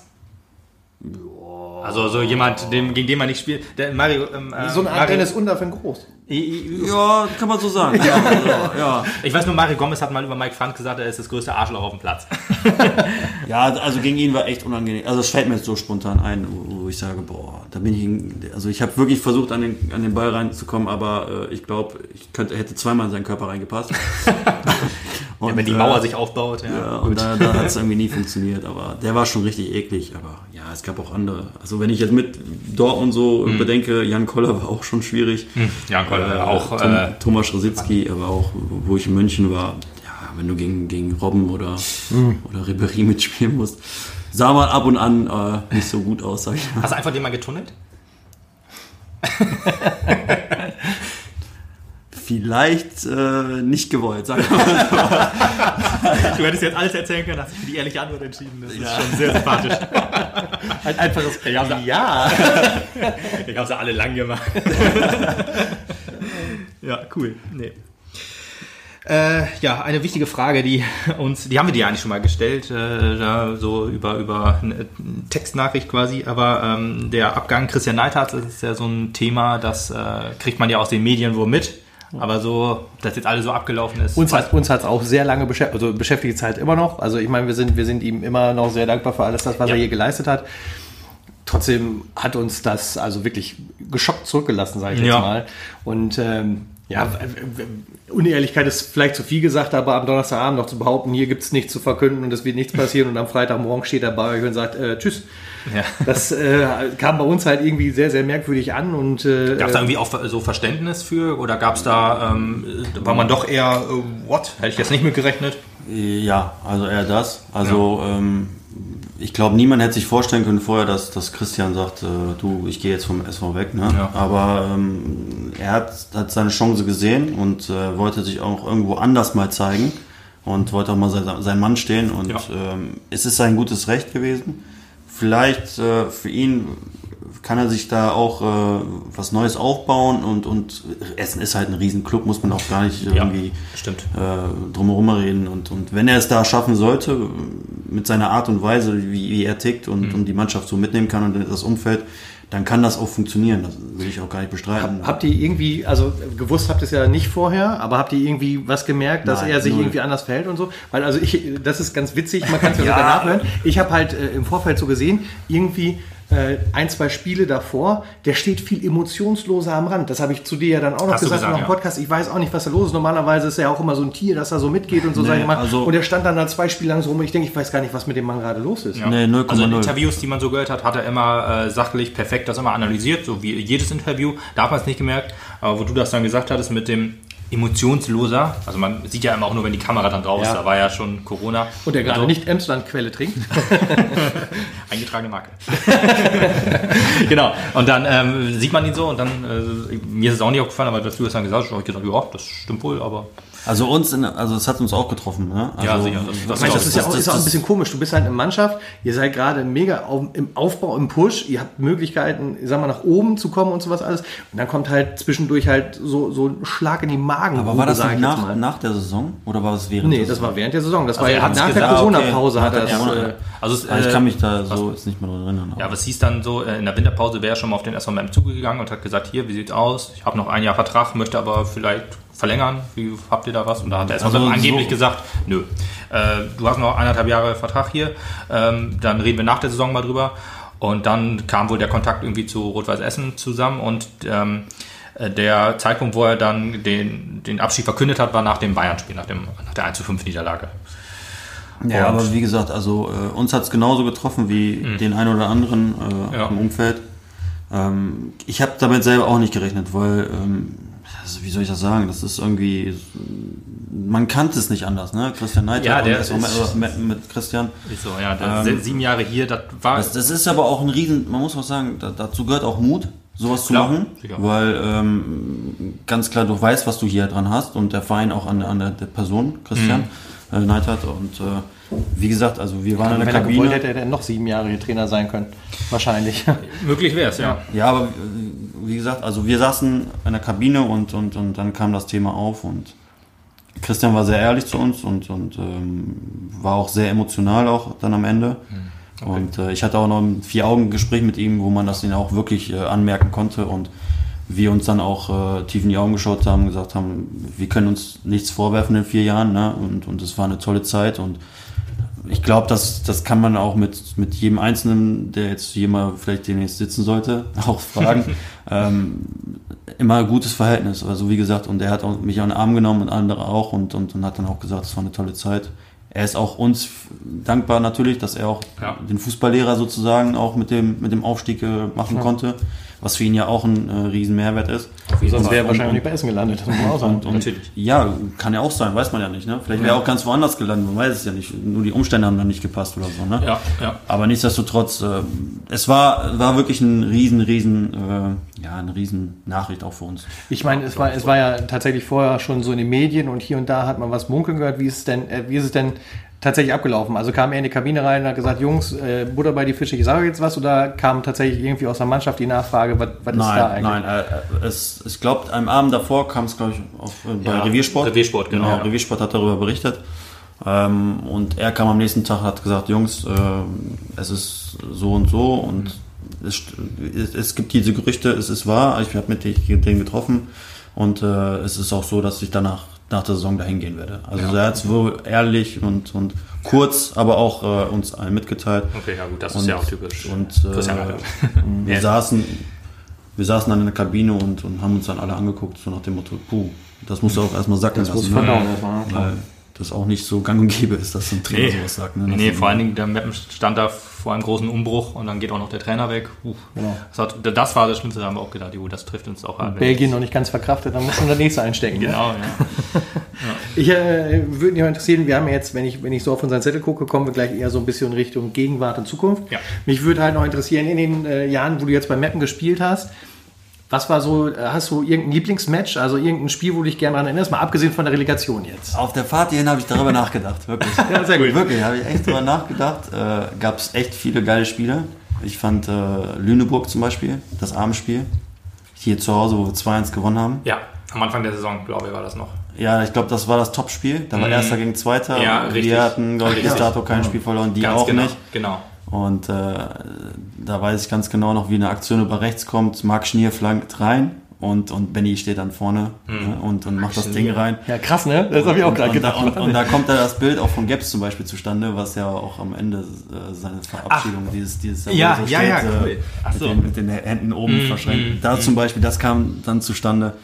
Also so jemand, dem, gegen den man nicht spielt. Der Mario, ähm, äh, So eine Art Mario, Dennis in groß. Ja, kann man so sagen. Ja, also, ja. Ich weiß nur, Mario Gomez hat mal über Mike Franz gesagt, er ist das größte Arschloch auf dem Platz. (laughs) Ja, also gegen ihn war echt unangenehm. Also es fällt mir jetzt so spontan ein, wo wo ich sage, boah, da bin ich, in- also ich habe wirklich versucht an den, an den Ball reinzukommen, aber äh, ich glaube, ich könnte, hätte zweimal in seinen Körper reingepasst. (laughs) Und, Ja, wenn die äh, Mauer sich aufbaut. Ja, Ja, und da, da hat es irgendwie nie funktioniert, aber der war schon richtig eklig, aber ja, es gab auch andere. Also wenn ich jetzt mit Dortmund so Mhm. bedenke, Jan Koller war auch schon schwierig. ja Koller, Äh, auch. Tom, Äh, Thomas Rositzky, aber auch, wo ich in München war, ja, wenn du gegen, gegen Robben oder, Mhm. oder Ribéry mitspielen musst, sah man ab und an äh, nicht so gut aus, sag ich mal. hast du einfach den mal getunnelt? (laughs) vielleicht äh, nicht gewollt, sagen wir mal so. (laughs) du hättest jetzt alles erzählen können, hast dich für die ehrliche Antwort entschieden. Das ist ja. schon sehr sympathisch. (laughs) Ein einfaches Ja. ja. (laughs) Ich habe sie alle lang gemacht. ja, cool. Nee. Äh, ja, eine wichtige Frage, die uns, die haben wir dir eigentlich schon mal gestellt, äh, da so über, über eine Textnachricht quasi, aber ähm, der Abgang Christian Neithardt, das ist ja so ein Thema, das äh, kriegt man ja aus den Medien wohl mit. Aber so, dass jetzt alles so abgelaufen ist. Uns hat uns hat's auch sehr lange beschäftigt, also beschäftigt es halt immer noch. Also ich meine, wir sind, wir sind ihm immer noch sehr dankbar für alles das, was ja. er hier geleistet hat. Trotzdem hat uns das also wirklich geschockt zurückgelassen, sage ich jetzt ja. mal. Und ähm, ja, Unehrlichkeit ist vielleicht zu viel gesagt, aber am Donnerstagabend noch zu behaupten, hier gibt es nichts zu verkünden und es wird nichts passieren und am Freitagmorgen steht er bei euch und sagt, äh, tschüss. Ja. Das äh, kam bei uns halt irgendwie sehr, sehr merkwürdig an. und äh, Gab es da irgendwie auch so Verständnis für oder gab es da, ähm, war man doch eher, äh, what? Hätte ich jetzt nicht mit gerechnet? Ja, also eher das. Also ja. ähm, ich glaube, niemand hätte sich vorstellen können vorher, dass, dass Christian sagt, äh, du, ich gehe jetzt vom SV weg. Ne? Ja. Aber ähm, er hat, hat seine Chance gesehen und äh, wollte sich auch irgendwo anders mal zeigen und wollte auch mal sein, sein Mann stehen. Und ja. ähm, es ist sein gutes Recht gewesen. Vielleicht äh, für ihn kann er sich da auch äh, was Neues aufbauen und, und Essen ist halt ein Riesenclub, muss man auch gar nicht irgendwie ja, äh, drumherum reden. Und, und wenn er es da schaffen sollte, mit seiner Art und Weise, wie, wie er tickt und, mhm. und die Mannschaft so mitnehmen kann und das Umfeld, dann kann das auch funktionieren. Das will ich auch gar nicht bestreiten. Hab, habt ihr irgendwie, also gewusst habt ihr es ja nicht vorher, aber habt ihr irgendwie was gemerkt, dass Nein, er sich null. irgendwie anders verhält und so? Weil also ich, das ist ganz witzig, man kann es ja, (laughs) ja sogar nachhören. Ich habe halt äh, im Vorfeld so gesehen, irgendwie äh, ein, zwei Spiele davor, der steht viel emotionsloser am Rand. Das habe ich zu dir ja dann auch noch Hast gesagt, gesagt im Podcast. Ich weiß auch nicht, was da los ist. Normalerweise ist er ja auch immer so ein Tier, dass er so mitgeht und so, nee, sag ich mal. Also und er stand dann da zwei Spiele lang so rum und ich denke, ich weiß gar nicht, was mit dem Mann gerade los ist. Ja. Nee, 0, also in Interviews, die man so gehört hat, hat er immer äh, sachlich perfekt das immer analysiert, so wie jedes Interview. Da hat man es nicht gemerkt. Aber wo du das dann gesagt hattest mit dem, emotionsloser. Also man sieht ja immer auch nur, wenn die Kamera dann drauf ist. Ja. Da war ja schon Corona. Und der gerade nicht Emsland-Quelle trinkt. (laughs) Eingetragene Marke. (laughs) genau. Und dann ähm, sieht man ihn so und dann, äh, mir ist es auch nicht aufgefallen, aber dass du das dann gesagt hast, habe ich gesagt, ja, das stimmt wohl, aber also uns, in, also es hat uns auch getroffen. Ne? Also, ja, sicher. Das, das, das, das ist ja auch, ist auch ein bisschen komisch. Du bist halt eine Mannschaft, ihr seid gerade mega auf, im Aufbau, im Push, ihr habt Möglichkeiten, sag mal, nach oben zu kommen und sowas alles. Und dann kommt halt zwischendurch halt so, so ein Schlag in die Magen. Aber war das nach, nach der Saison oder war das während Nee, das war während der Saison. Das also war ja nach der Corona-Pause okay. hat er das. Äh, also es, ich kann mich da so jetzt nicht mehr dran erinnern. Ja, was hieß dann so, äh, in der Winterpause wäre er schon mal auf den SVM zugegangen und hat gesagt, hier, wie sieht's aus? Ich habe noch ein Jahr Vertrag, möchte aber vielleicht verlängern? Wie habt ihr da was? Und da hat er erstmal also angeblich so gesagt, nö, äh, du hast noch eineinhalb Jahre Vertrag hier, ähm, dann reden wir nach der Saison mal drüber. Und dann kam wohl der Kontakt irgendwie zu Rot-Weiß Essen zusammen und ähm, äh, der Zeitpunkt, wo er dann den, den Abschied verkündet hat, war nach dem Bayern-Spiel, nach, nach der 1 zu 5 Niederlage. Ja, und aber wie gesagt, also äh, uns hat es genauso getroffen wie mhm. den einen oder anderen äh, ja. im Umfeld. Ähm, ich habe damit selber auch nicht gerechnet, weil ähm, also wie soll ich das sagen? Das ist irgendwie, man kannte es nicht anders, ne? Christian Neidhardt ja, der ist, mit, mit, Christian. Ist so, ja, ähm, sieben Jahre hier, das war. Das, das, ist aber auch ein Riesen, man muss auch sagen, da, dazu gehört auch Mut, sowas zu machen, sicher. weil ähm, ganz klar du weißt, was du hier dran hast und der Verein auch an, an der, der Person, Christian mhm. äh, Neidhardt und äh, wie gesagt, also wir waren in der Kabine. Gewollt, hätte er denn noch sieben Jahre hier Trainer sein können. Wahrscheinlich. Möglich wäre es, ja. Ja, aber wie gesagt, also wir saßen in der Kabine und, und, und dann kam das Thema auf und Christian war sehr ehrlich zu uns und, und ähm, war auch sehr emotional auch dann am Ende. Hm, okay. Und äh, ich hatte auch noch ein Vier-Augen-Gespräch mit ihm, wo man das ihn auch wirklich äh, anmerken konnte und wir uns dann auch äh, tief in die Augen geschaut haben und gesagt haben, wir können uns nichts vorwerfen in vier Jahren ne? und, und es war eine tolle Zeit und ich glaube, das, das kann man auch mit, mit jedem Einzelnen, der jetzt mal vielleicht demnächst sitzen sollte, (laughs) auch fragen. (laughs) ähm, immer ein gutes Verhältnis. Also wie gesagt, und er hat auch mich an den Arm genommen und andere auch und, und, und hat dann auch gesagt, es war eine tolle Zeit. Er ist auch uns dankbar natürlich, dass er auch ja. den Fußballlehrer sozusagen auch mit dem, mit dem Aufstieg äh, machen ja. konnte. Was für ihn ja auch ein äh, riesen Mehrwert ist. Sonst wäre er wahrscheinlich nicht bei Essen gelandet. Das muss man auch sagen. Und, und ja, kann ja auch sein, weiß man ja nicht. Ne? Vielleicht wäre er auch ganz woanders gelandet, man weiß es ja nicht. Nur die Umstände haben dann nicht gepasst oder so. Ne? Ja, ja. Aber nichtsdestotrotz, äh, es war, war wirklich ein riesen, riesen, äh, ja, eine riesen Nachricht auch für uns. Ich meine, es war, es war ja tatsächlich vorher schon so in den Medien und hier und da hat man was munkeln gehört. Wie ist es denn, äh, wie ist es denn tatsächlich abgelaufen? Also kam er in die Kabine rein und hat gesagt, Jungs, äh, Butter bei die Fische, ich sage jetzt was, oder kam tatsächlich irgendwie aus der Mannschaft die Nachfrage, was, was ist da eigentlich? nein, äh, es, ich glaube, am Abend davor kam es, glaube ich, auf, äh, bei Ja, Reviersport. Reviersport, genau, ja. Reviersport hat darüber berichtet. Ähm, und er kam am nächsten Tag hat gesagt, Jungs, äh, es ist so und so und es, st- es, es gibt diese Gerüchte, es ist wahr, ich habe mit denen getroffen und äh, es ist auch so, dass ich danach nach der Saison dahin gehen werde. Also er hat es wohl ehrlich und, und kurz, aber auch äh, uns allen mitgeteilt. Okay, ja gut, das Und- ist ja auch typisch. Und äh, (laughs) wir, Ja. saßen, wir saßen dann in der Kabine und, und haben uns dann alle angeguckt, so nach dem Motto, puh, das musst du auch erstmal sacken Das muss lassen. ne? verdauen erstmal. Das auch nicht so gang und gäbe ist, dass so ein Trainer Nee, sowas sagt. Ne? nee, vor allen Dingen, der Meppen stand da vor einem großen Umbruch und dann geht auch noch der Trainer weg. Uff. Genau. Das, hat, das war das Schlimmste, da haben wir auch gedacht, jo, das trifft uns auch an. Belgien noch nicht ganz verkraftet, dann muss man das nächste einstecken. Ne? Genau, ja. (laughs) Ich äh, würde mich mal interessieren, wir haben ja jetzt, wenn ich, wenn ich so auf unseren Zettel gucke, kommen wir gleich eher so ein bisschen Richtung Gegenwart und Zukunft. Ja. Mich würde halt noch interessieren, in den äh, Jahren, wo du jetzt bei Mappen gespielt hast, was war so, äh, hast du irgendein Lieblingsmatch, also irgendein Spiel, wo du dich gerne daran erinnerst, mal abgesehen von der Relegation jetzt? Auf der Fahrt hierhin habe ich darüber nachgedacht, wirklich. (laughs) Ja, sehr gut. Wirklich, habe ich echt darüber nachgedacht. Äh, Gab es echt viele geile Spiele. Ich fand äh, Lüneburg zum Beispiel, das Abendspiel, hier zu Hause, wo wir 2-1 gewonnen haben. ja, am Anfang der Saison, glaube ich, war das noch. Ja, ich glaube, das war das Topspiel. Da war Mhm. Erster gegen Zweiter. Ja, richtig. Wir hatten, glaube ich, bis dato kein Spiel verloren, die Ganz auch genau. nicht. Genau. Und äh, da weiß ich ganz genau noch, wie eine Aktion über rechts kommt. Marc Schnier flankt rein und, und Benny steht dann vorne ne, und, und macht das Ding rein. Ja, krass, ne? Das habe ich auch gerade und, da, gedacht. und, und da kommt dann das Bild auch von Gaps zum Beispiel zustande, was ja auch am Ende äh, seiner Verabschiedung, dieses, dieses wo Ja, er ja, ja, äh, cool. Ach mit, so. den, mit den Händen oben Mm, verschränkt. mm, da mm. zum Beispiel, das kam dann zustande.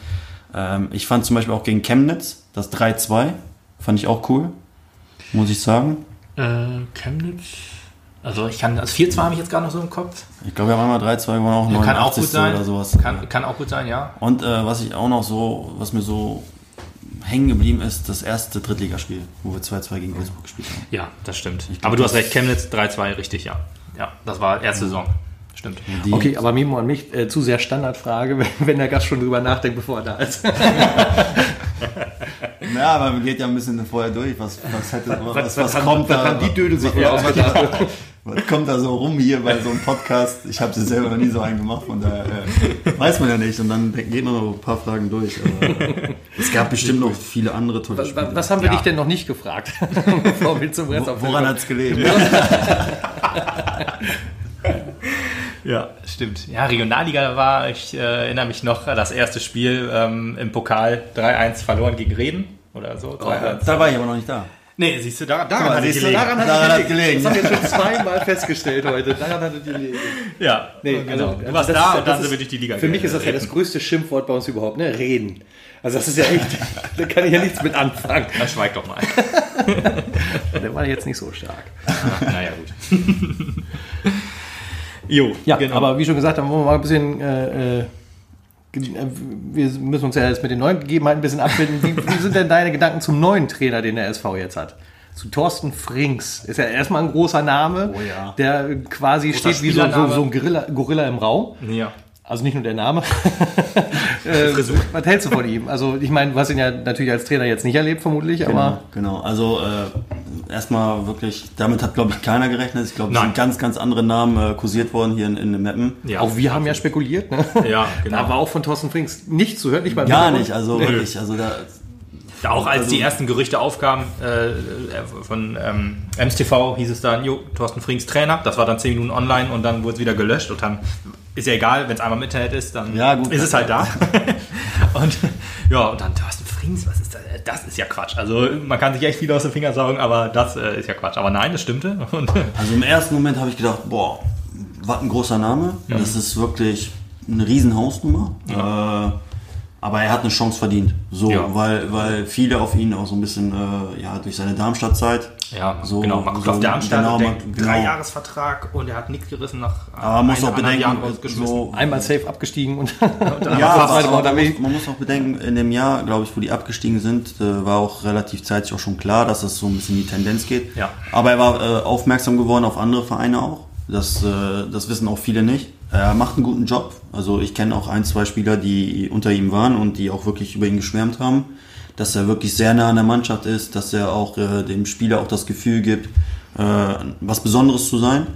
Ähm, ich fand zum Beispiel auch gegen Chemnitz, das 3-2, fand ich auch cool, muss ich sagen. Äh, Chemnitz. Also ich kann, das 4-2 habe ich jetzt gerade noch so im Kopf. Ich glaube, wir haben einmal 3-2 gewonnen, auch 89 Kann auch gut sein. oder sowas. Kann, kann auch gut sein, ja. Und äh, was ich auch noch so, was mir so hängen geblieben ist, das erste Drittligaspiel, wo wir 2-2 gegen Wolfsburg gespielt haben. Ja, das stimmt. glaub, Aber du hast recht, Chemnitz 3-2, richtig, ja. Ja, das war erste Saison. Stimmt. Die, Okay, aber Mimo an mich, äh, zu sehr Standardfrage, wenn, (laughs) wenn der Gast schon drüber nachdenkt, bevor er da ist. (laughs) Ja, aber man geht ja ein bisschen vorher durch, was, was, hätte, was, was, was haben- kommt da, haben die Dödel sich was, wieder was, was kommt da so rum hier bei so einem Podcast? Ich habe sie selber noch nie so einen gemacht, von daher äh, weiß man ja nicht. Und dann geht man noch ein paar Fragen durch. Aber es gab bestimmt noch viele andere tolle Was, Spiele. was haben wir Ja. dich denn noch nicht gefragt? (laughs) bevor wir zum Rest auf Woran hat es gelegen? (laughs) Ja, stimmt. Ja, Regionalliga war, ich äh, erinnere mich noch, das erste Spiel ähm, im Pokal 3-1 verloren gegen Reden oder so. 3-1. Da war ich aber noch nicht da. Nee, siehst du, daran, daran hat es siehst du, gelegen. daran Daran hat gelegen. Das haben wir jetzt schon zweimal festgestellt heute. Daran hat es gelegen. Ja, Nee, genau. also, du warst das da ist ja- und dann sind wir durch die Liga Für mich ist das ja geritten. das größte Schimpfwort bei uns überhaupt, ne? Reden. Also das ist ja echt, (laughs) da kann ich ja nichts mit anfangen. Dann schweig doch mal. (laughs) Der war jetzt nicht so stark. (laughs) naja, gut. jo, Ja, genau. aber wie schon gesagt, dann wollen wir mal ein bisschen, äh, äh, wir müssen uns ja jetzt mit den neuen Gegebenheiten ein bisschen abbilden. Wie, wie sind denn deine Gedanken zum neuen Trainer, den der SV jetzt hat? Zu Thorsten Frings. Ist ja erstmal ein großer Name, Oh ja. der quasi steht wie so, so, so ein Gorilla, Gorilla im Raum. ja. Also nicht nur der Name. (laughs) äh, was hältst du von ihm? Also ich meine, du hast ihn ja natürlich als Trainer jetzt nicht erlebt, vermutlich, aber Genau, also äh, erstmal wirklich, damit hat glaube ich keiner gerechnet. Ich glaube, es sind ganz, ganz andere Namen äh, kursiert worden hier in, in den Mappen. ja. auch wir haben ja spekuliert. Ne? Ja, (laughs) genau. Da war auch von Thorsten Frings nichts zu hören, nicht mal im Gar nicht, also wirklich, also da, Ja, auch als Also- die ersten Gerüchte aufkamen äh, äh, von ähm, MSTV, hieß es dann, jo, Thorsten Frings Trainer. Das war dann 10 Minuten online und dann wurde es wieder gelöscht. Und dann ist ja egal, wenn es einmal im Internet ist, dann Ja, gut. ist es halt da. (laughs) und ja, und dann Thorsten Frings, was ist das? Das ist ja Quatsch. Also man kann sich echt viel aus den Fingern saugen, aber das äh, ist ja Quatsch. Aber nein, das stimmte. (laughs) Also im ersten Moment habe ich gedacht, boah, was ein großer Name. Das ist wirklich eine riesen Hausnummer. Äh, Aber er hat eine Chance verdient. So, Ja. weil, weil viele auf ihn auch so ein bisschen, äh, ja, durch seine Darmstadt-Zeit. Ja, so, genau. Man guckt so, auf Darmstadt genau, und man- denkt, genau. drei Jahresvertrag und er hat nichts gerissen nach Aber man muss auch bedenken, so, Einmal safe abgestiegen und Ja, fast (laughs) aber, weiter aber man, unterwegs. muss, man muss auch bedenken, in dem Jahr, glaube ich, wo die abgestiegen sind, äh, war auch relativ zeitig auch schon klar, dass es so ein bisschen in die Tendenz geht. Ja. Aber er war äh, aufmerksam geworden auf andere Vereine auch. Das, äh, das wissen auch viele nicht. Er macht einen guten Job. Also ich kenne auch ein, zwei Spieler, die unter ihm waren und die auch wirklich über ihn geschwärmt haben, dass er wirklich sehr nah an der Mannschaft ist, dass er auch äh, dem Spieler auch das Gefühl gibt, äh, was Besonderes zu sein.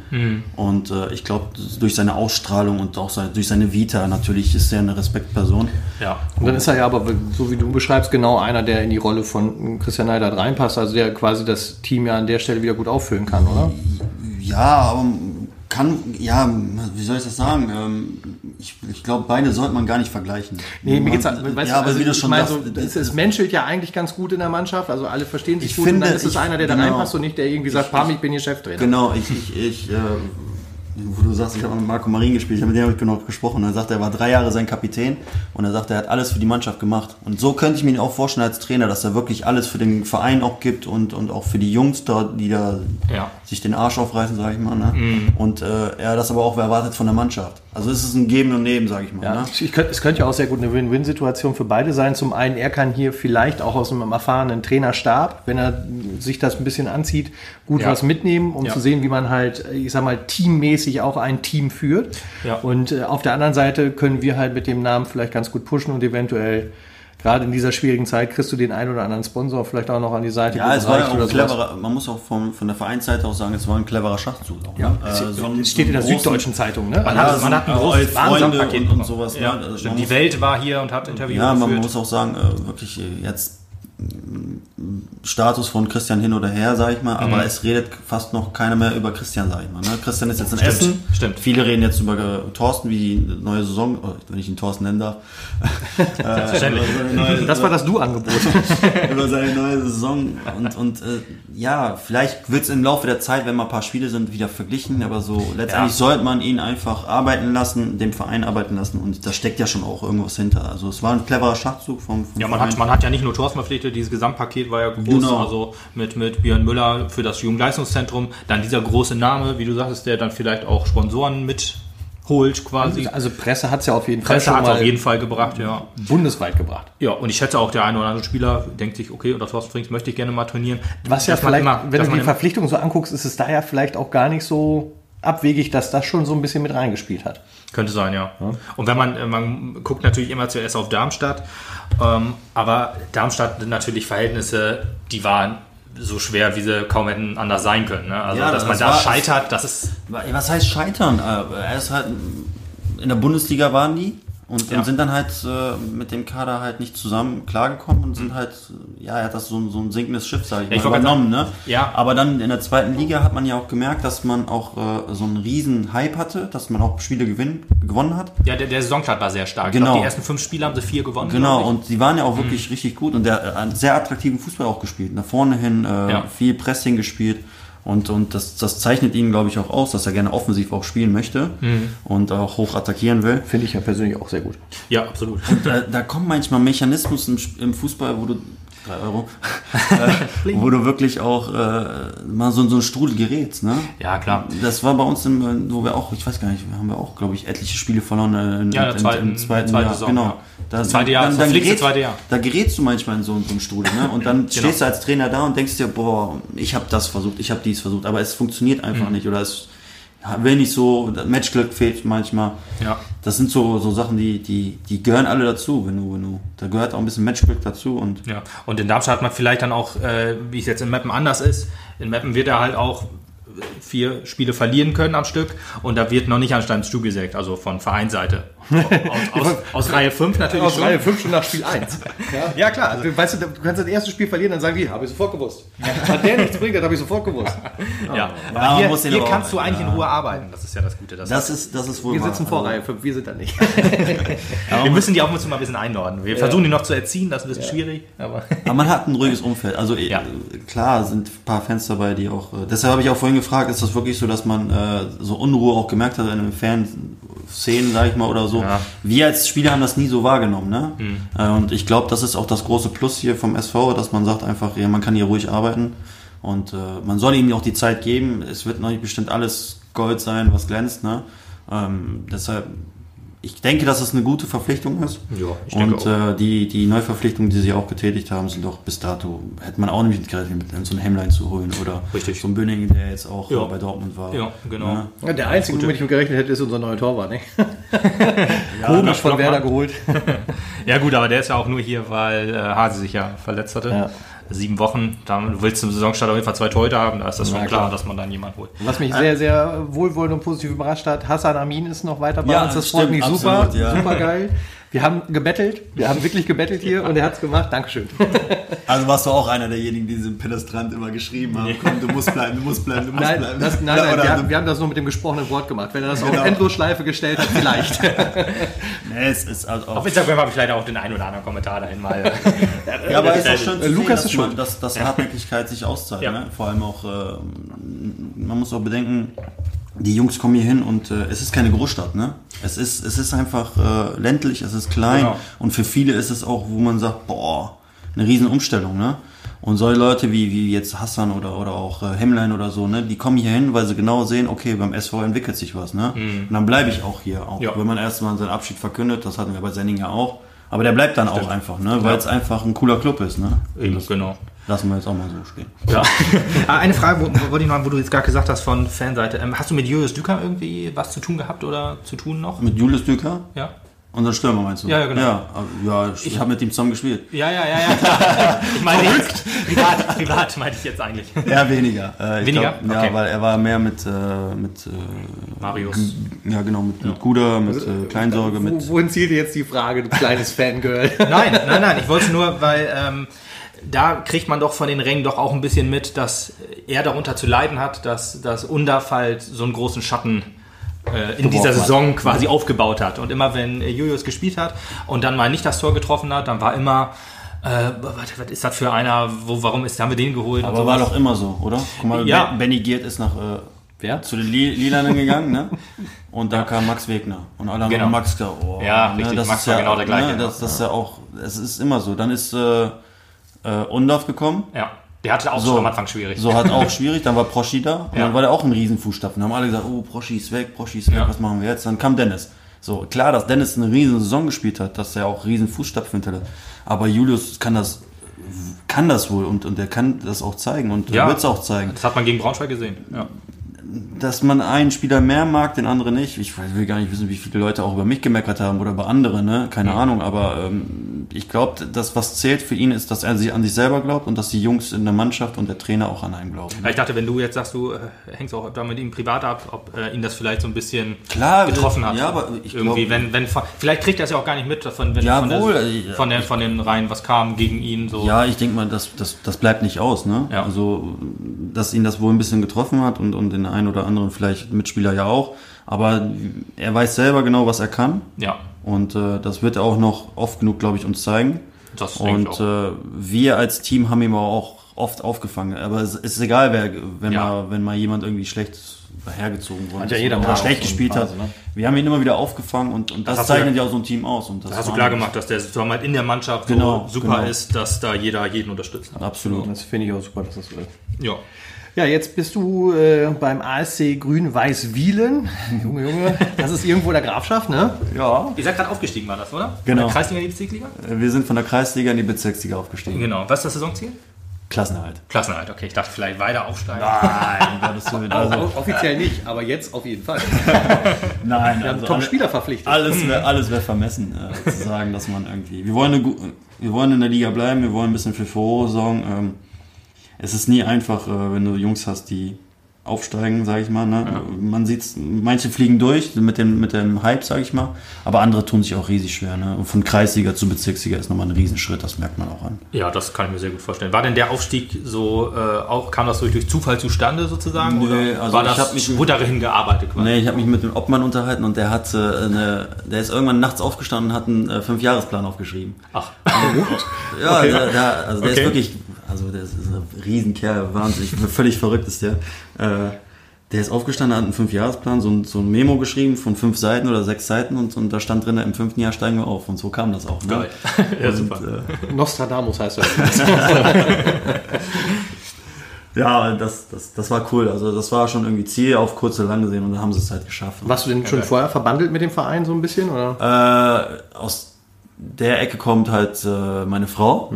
Und äh, ich glaube, durch seine Ausstrahlung und auch seine, durch seine Vita natürlich ist er eine Respektperson. Ja. Und dann ist er ja aber, so wie du beschreibst, genau einer, der in die Rolle von Christian Neidert reinpasst, also der quasi das Team ja an der Stelle wieder gut auffüllen kann, oder? Ja, aber kann, ja, wie soll ich das sagen? Ähm, ich ich glaube, beide sollte man gar nicht vergleichen. Nee, mir geht's Man- weißt ja, aber also wie du schon meine, sagst, so, es, es menschelt ja eigentlich ganz gut in der Mannschaft, also alle verstehen sich Ich gut und finde, dann ist es ich- einer, der da genau. reinpasst und nicht der irgendwie sagt, Pam, ich bin hier Cheftrainer. Genau, ich, ich, ich äh, wo du sagst, ich habe mit Marco Marin gespielt, ich habe mit dem hab ich genau gesprochen. Er sagt, er war drei Jahre sein Kapitän und er sagt, er hat alles für die Mannschaft gemacht. Und so könnte ich mir ihn auch vorstellen als Trainer, dass er wirklich alles für den Verein auch gibt und, und auch für die Jungs da, die da Ja. sich den Arsch aufreißen, sage ich mal. Ne? Und äh, er das aber auch erwartet von der Mannschaft. Also es ist ein Geben und Nehmen, sage ich mal. Ja, Ne? ich könnte, es könnte ja auch sehr gut eine Win-Win-Situation für beide sein. Zum einen, er kann hier vielleicht auch aus einem erfahrenen Trainerstab, wenn er sich das ein bisschen anzieht, gut Ja. was mitnehmen, um Ja. zu sehen, wie man halt, ich sag mal, teammäßig auch ein Team führt. Ja. Und äh, auf der anderen Seite können wir halt mit dem Namen vielleicht ganz gut pushen und eventuell gerade in dieser schwierigen Zeit kriegst du den einen oder anderen Sponsor vielleicht auch noch an die Seite. Ja, es war ja auch ein cleverer, man muss auch von, von der Vereinsseite auch sagen, es war ein cleverer Schachzug. Auch, Ja, ne? es Äh, so ein- steht in der so Süddeutschen Zeitung, ne? Man Ja, hat, so man hat ein großes Freunde und- sowas, ne? Ja, Also man stimmt. Die Welt war hier und hat Interviews Ja, man geführt. muss auch sagen, äh, wirklich äh, jetzt Status von Christian hin oder her, sag ich mal, aber es redet fast noch keiner mehr über Christian, sag ich mal. Ne? Christian ist jetzt in Stimmt, Essen. stimmt. Viele reden jetzt über äh, Thorsten, wie die neue Saison, oh, wenn ich ihn Thorsten nennen darf. (laughs) Selbstverständlich. Das war das Du-Angebot. (laughs) über seine neue Saison und, und äh, ja, vielleicht wird es im Laufe der Zeit, wenn mal ein paar Spiele sind, wieder verglichen, aber so letztendlich Ja. sollte man ihn einfach arbeiten lassen, dem Verein arbeiten lassen und da steckt ja schon auch irgendwas hinter. Also es war ein cleverer Schachzug vom, vom Ja, man Verein. hat, man hat ja nicht nur Thorsten verpflichtet, dieses Gesamtpaket war ja groß, Genau. also mit, mit Björn Müller für das Jugendleistungszentrum, dann dieser große Name, wie du sagtest, der dann vielleicht auch Sponsoren mitholt quasi. Also Presse hat es ja auf jeden Fall Presse hat es auf jeden Fall gebracht, ja. bundesweit gebracht. Ja, und ich schätze auch, der eine oder andere Spieler denkt sich, okay, unter Thorsten Frings möchte ich gerne mal trainieren. Was ja vielleicht, immer- wenn du die Verpflichtung so anguckst, ist es da ja vielleicht auch gar nicht so abwegig, dass das schon so ein bisschen mit reingespielt hat. Könnte sein, ja. Und wenn man, äh, man guckt natürlich immer zuerst auf Darmstadt, ähm, aber Darmstadt sind natürlich Verhältnisse, die waren so schwer, wie sie kaum hätten anders sein können. Ne? Also, Ja, dass man das da war- scheitert, das ist Was heißt scheitern? Äh, Er ist halt in der Bundesliga waren die und, Ja. und sind dann halt äh, mit dem Kader halt nicht zusammen klargekommen und sind halt, äh, ja, er hat das so, ein- so ein sinkendes Schiff, sag ich Ja, ich mal, wollte übernommen, ne? Ja. Aber dann in der zweiten Liga hat man ja auch gemerkt, dass man auch äh, so einen riesen Hype hatte, dass man auch Spiele gewinn, gewonnen hat. Ja, der, der Saisonstart war sehr stark. Ich Genau. glaube, die ersten fünf Spiele haben sie vier gewonnen. Genau, glaub ich. und sie waren ja auch wirklich richtig gut und der äh, einen sehr attraktiven Fußball auch gespielt. Nach vorne hin äh, Ja. viel Pressing gespielt. Und, und das, das zeichnet ihn, glaube ich, auch aus, dass er gerne offensiv auch spielen möchte und auch hoch attackieren will. Finde ich ja persönlich auch sehr gut. Ja, absolut. Da, da kommen manchmal Mechanismus im, im Fußball, wo du 3 Euro, äh, wo du wirklich auch äh, mal so in so einen Strudel gerätst. Ne? Ja, klar. Das war bei uns, im, wo wir auch, ich weiß gar nicht, haben wir auch, glaube ich, etliche Spiele verloren äh, in, Ja, in zweiten- im zweiten zweite Jahr. Saison, genau. ja. Da, Zweite Jahr, das verpflichtete gerätst, zweite Jahr. da gerätst du manchmal in so, so einen Strudel. Ne? Und dann (laughs) Genau. stehst du als Trainer da und denkst dir, boah, ich habe das versucht, ich habe dies versucht, aber es funktioniert einfach Mhm. nicht oder es nicht so, Matchglück fehlt manchmal. Ja. Das sind so, so Sachen, die, die, die gehören alle dazu, wenn du, wenn du, da gehört auch ein bisschen Matchglück dazu und Ja, und in Darmstadt hat man vielleicht dann auch, äh, wie es jetzt in Meppen anders ist, in Meppen wird er halt auch vier Spiele verlieren können am Stück und da wird noch nicht anständig zugesägt, also von Vereinsseite. Aus, aus, aus Reihe 5 natürlich Aus schon. Reihe 5 schon nach Spiel 1. Ja, Ja, klar. Also, Du, weißt du, du kannst das erste Spiel verlieren, dann sagen die, habe ich sofort gewusst. Hat der nichts bringt, das habe ich sofort gewusst. ja. hier muss den hier aber kannst du eigentlich in Ruhe arbeiten, das ist ja das Gute. Das das ist, das ist wohl Wir wahr. sitzen vor Also, Reihe 5, wir sind da nicht. (laughs) wir müssen die auch mal ein bisschen einordnen. Wir versuchen die noch zu erziehen, das ist ein bisschen schwierig, aber Aber man hat ein ruhiges Umfeld. Also Ja. klar sind ein paar Fans dabei, die auch. Äh, deshalb habe ich auch vorhin gefragt, ist das wirklich so, dass man äh, so Unruhe auch gemerkt hat in einem Fan, Szenen, sag ich mal, oder so. Ja. Wir als Spieler haben das nie so wahrgenommen, ne? Äh, Und ich glaube, das ist auch das große Plus hier vom SV, dass man sagt einfach, ja, man kann hier ruhig arbeiten und äh, man soll ihm auch die Zeit geben. Es wird noch nicht bestimmt alles Gold sein, was glänzt, ne? Ähm, deshalb, ich denke, dass es eine gute Verpflichtung ist. Ja, ich denke Und äh, die, die Neuverpflichtungen, die sie auch getätigt haben, sind doch bis dato, hätte man auch nicht mit gerechnet, mit so einem Hemmlein zu holen oder Richtig. so ein Böning, der jetzt auch Ja. bei Dortmund war. Ja, genau. Ne? Ja, der einzige, womit ich mit gerechnet hätte, ist unser neuer Torwart. Ne? (laughs) (laughs) Ja, Komisch von. Werder geholt. (laughs) Ja gut, aber der ist ja auch nur hier, weil äh, Hase sich ja verletzt hatte. Ja. Sieben Wochen. Dann willst du zum Saisonstart auf jeden Fall zwei Torhüter haben. Da ist das schon Na, klar, klar. dass man dann jemanden holt. Was mich sehr, sehr wohlwollend und positiv überrascht hat, Hassan Amin ist noch weiter bei Ja, uns. Das freut stimmt, mich super. absolut, ja. Super geil. (laughs) Wir haben gebettelt. Wir haben wirklich gebettelt hier und er hat es gemacht. Dankeschön. (laughs) Also warst du auch einer derjenigen, die diesem Penetrant immer geschrieben haben, komm, du musst bleiben, du musst bleiben, du musst Nein, bleiben. das, nein, nein wir, haben, wir haben das nur mit dem gesprochenen Wort gemacht. Wenn er das Genau. auf Endlosschleife gestellt hat, vielleicht. (laughs) Nee, es ist also auch Auf Instagram habe ich leider auch den einen oder anderen Kommentar dahin mal. Ja, (laughs) aber es ist auch schön zu Äh, sehen, Lukas dass, dass, dass Hartnäckigkeit sich auszahlt. Ja. Ne? Vor allem auch, äh, man muss auch bedenken, die Jungs kommen hier hin und äh, es ist keine Großstadt. Ne? Es, ist, es ist einfach äh, ländlich, es ist klein Genau. und für viele ist es auch, wo man sagt, boah, eine riesen Umstellung. Ne? Und solche Leute wie, wie jetzt Hassan oder, oder auch äh, Hemmlein oder so, ne, die kommen hier hin, weil sie genau sehen, okay, beim SV entwickelt sich was. Ne? Und dann bleibe ich auch hier. Auch Mhm. Ja. wenn man erstmal seinen Abschied verkündet, das hatten wir bei Senning ja auch. Aber der bleibt dann auch einfach, ne? weil es einfach ein cooler Club ist. Ne? Eben, genau. Lassen wir jetzt auch mal so stehen. Ja. (laughs) Eine Frage, wo, wo, wollte ich noch, wo du jetzt gerade gesagt hast von Fanseite. Ähm, hast du mit Julius Düker irgendwie was zu tun gehabt oder zu tun noch? Mit Julius Düker? Ja. Unser Stürmer meinst du? Ja, ja, genau. Ja, äh, ja ich, habe mit ihm zusammen gespielt. Ja, ja, ja, ja. (laughs) Ich meine jetzt, privat, privat meine ich jetzt eigentlich. Ja, weniger. Äh, ich Weniger? Glaub, ja, Okay. weil er war mehr mit, äh, mit äh, Marius. ja genau, mit, mit Guder, mit äh, Kleinsorge, mit. Wo, wohin zielt jetzt die Frage, du kleines Fangirl? Nein, nein, nein. Ich wollte nur, weil ähm, da kriegt man doch von den Rängen doch auch ein bisschen mit, dass er darunter zu leiden hat, dass, dass Undaf halt so einen großen Schatten äh, in dieser. Saison quasi aufgebaut hat. Und immer wenn äh, Julius gespielt hat und dann mal nicht das Tor getroffen hat, dann war immer, äh, was, was ist das für einer, wo, warum ist, haben wir den geholt? Aber war doch immer so, oder? Guck mal, Ja. Ben- Benny Giert ist nach äh, Wer? zu den Li Lilanen gegangen, ne? Und da kam Max Wegner. Und alle haben Genau. Max gesagt, oh, Ja, richtig, das Max ist war ja, genau der gleiche, Ne, das, das ist ja auch, es ist immer so. Dann ist äh, äh, Undorf gekommen. Ja, der hatte auch So. schon am Anfang schwierig. So hat auch (laughs) schwierig, dann war Proschi da und Ja. dann war der auch ein Riesenfußstapfen. Dann haben alle gesagt, oh, Proschi ist weg, Proschi ist weg, Ja. was machen wir jetzt? Dann kam Dennis. So, klar, dass Dennis eine riesen Saison gespielt hat, dass er auch riesen Fußstapfen hinterlässt. Aber Julius kann das, kann das wohl und, und er kann das auch zeigen und Ja. er wird es auch zeigen. Das hat man gegen Braunschweig gesehen. Ja. Dass man einen Spieler mehr mag, den anderen nicht. Ich will gar nicht wissen, wie viele Leute auch über mich gemeckert haben oder über andere, ne? Keine Ahnung, aber ähm, ich glaube, das, was zählt für ihn, ist, dass er sich an sich selber glaubt und dass die Jungs in der Mannschaft und der Trainer auch an einen glauben. Ja, Ich dachte, wenn du jetzt sagst, du äh, hängst auch da mit ihm privat ab, ob äh, ihn das vielleicht so ein bisschen Klar, getroffen hat. ja, aber ich irgendwie, glaub- wenn, wenn vielleicht kriegt er es ja auch gar nicht mit, von, wenn Jawohl, von, äh, der, von, der, von den Reihen was kam gegen ihn. So. Ja, ich denke mal, das, das, das bleibt nicht aus. Ne? Ja. Also, dass ihn das wohl ein bisschen getroffen hat und, und den einen oder anderen vielleicht Mitspieler ja auch. Aber er weiß selber genau, was er kann. ja. Und äh, das wird er auch noch oft genug, glaube ich, uns zeigen. Das Und auch. äh, wir als Team haben ihn auch oft aufgefangen. Aber es ist egal, wer, wenn, Ja. mal, wenn mal jemand irgendwie schlecht hergezogen wurde Hat ja jeder oder mal schlecht gespielt hat. Phase, ne? Wir haben ihn immer wieder aufgefangen und, und das, du zeichnet ja- auch so ein Team aus. Und das Das hast du klar gemacht, dass der Zusammenhalt in der Mannschaft Genau, so super genau. ist, dass da jeder jeden unterstützt. Absolut. Das finde ich auch super, dass das so ist. Ja. Ja, jetzt bist du äh, beim ASC Grün-Weiß-Wielen. (laughs) Junge, Junge, das ist irgendwo der Grafschaft, ne? Ja, Ihr seid gerade aufgestiegen, war das, oder? Genau. Von der Kreisliga in die Bezirksliga? wir sind von der Kreisliga in die Bezirksliga aufgestiegen. Genau. Was ist das Saisonziel? Klassenerhalt. Klassenerhalt, okay. Ich dachte vielleicht weiter aufsteigen. Nein, Gottes Willen. Also, Also, offiziell nicht, aber jetzt auf jeden Fall. (laughs) nein, Wir haben also Top-Spieler verpflichtet. alles wäre alles wär vermessen, äh, zu sagen, dass man irgendwie. Wir wollen, eine, wir wollen in der Liga bleiben, wir wollen ein bisschen für Furore sorgen. Ähm, es ist nie einfach, äh, wenn du Jungs hast, die aufsteigen, sage ich mal. Ne? Man sieht's, manche fliegen durch mit dem, mit dem Hype, sage ich mal, aber andere tun sich auch riesig schwer. Ne? Und von Kreisliga zu Bezirksliga ist nochmal ein Riesenschritt, das merkt man auch an. Ja, das kann ich mir sehr gut vorstellen. War denn der Aufstieg so, äh, auch kam das durch, durch Zufall zustande sozusagen? Nö, oder also war ich das, hab mich- wurde darin gearbeitet quasi? Nee, ich habe mich mit dem Obmann unterhalten und der hatte eine, der ist irgendwann nachts aufgestanden und hat einen äh, Fünfjahresplan aufgeschrieben. Ach, Ja, (laughs) der, der, also der Okay. ist wirklich, also der ist, ein Riesenkerl, wahnsinnig, (laughs) völlig verrückt ist der. Äh, Der ist aufgestanden, hat einen Fünfjahresplan, so ein, so ein Memo geschrieben von fünf Seiten oder sechs Seiten und, und da stand drin, im fünften Jahr steigen wir auf. Und so kam das auch. Ne? Geil. (laughs) ja, Und, super. äh, Nostradamus heißt er. (laughs) ja, das, das, das war cool. Also das war schon irgendwie Ziel auf kurz oder lang gesehen und dann haben sie es halt geschafft. Warst du denn schon geil. vorher verbandelt mit dem Verein so ein bisschen? Oder? Äh, aus der Ecke kommt halt äh, meine Frau,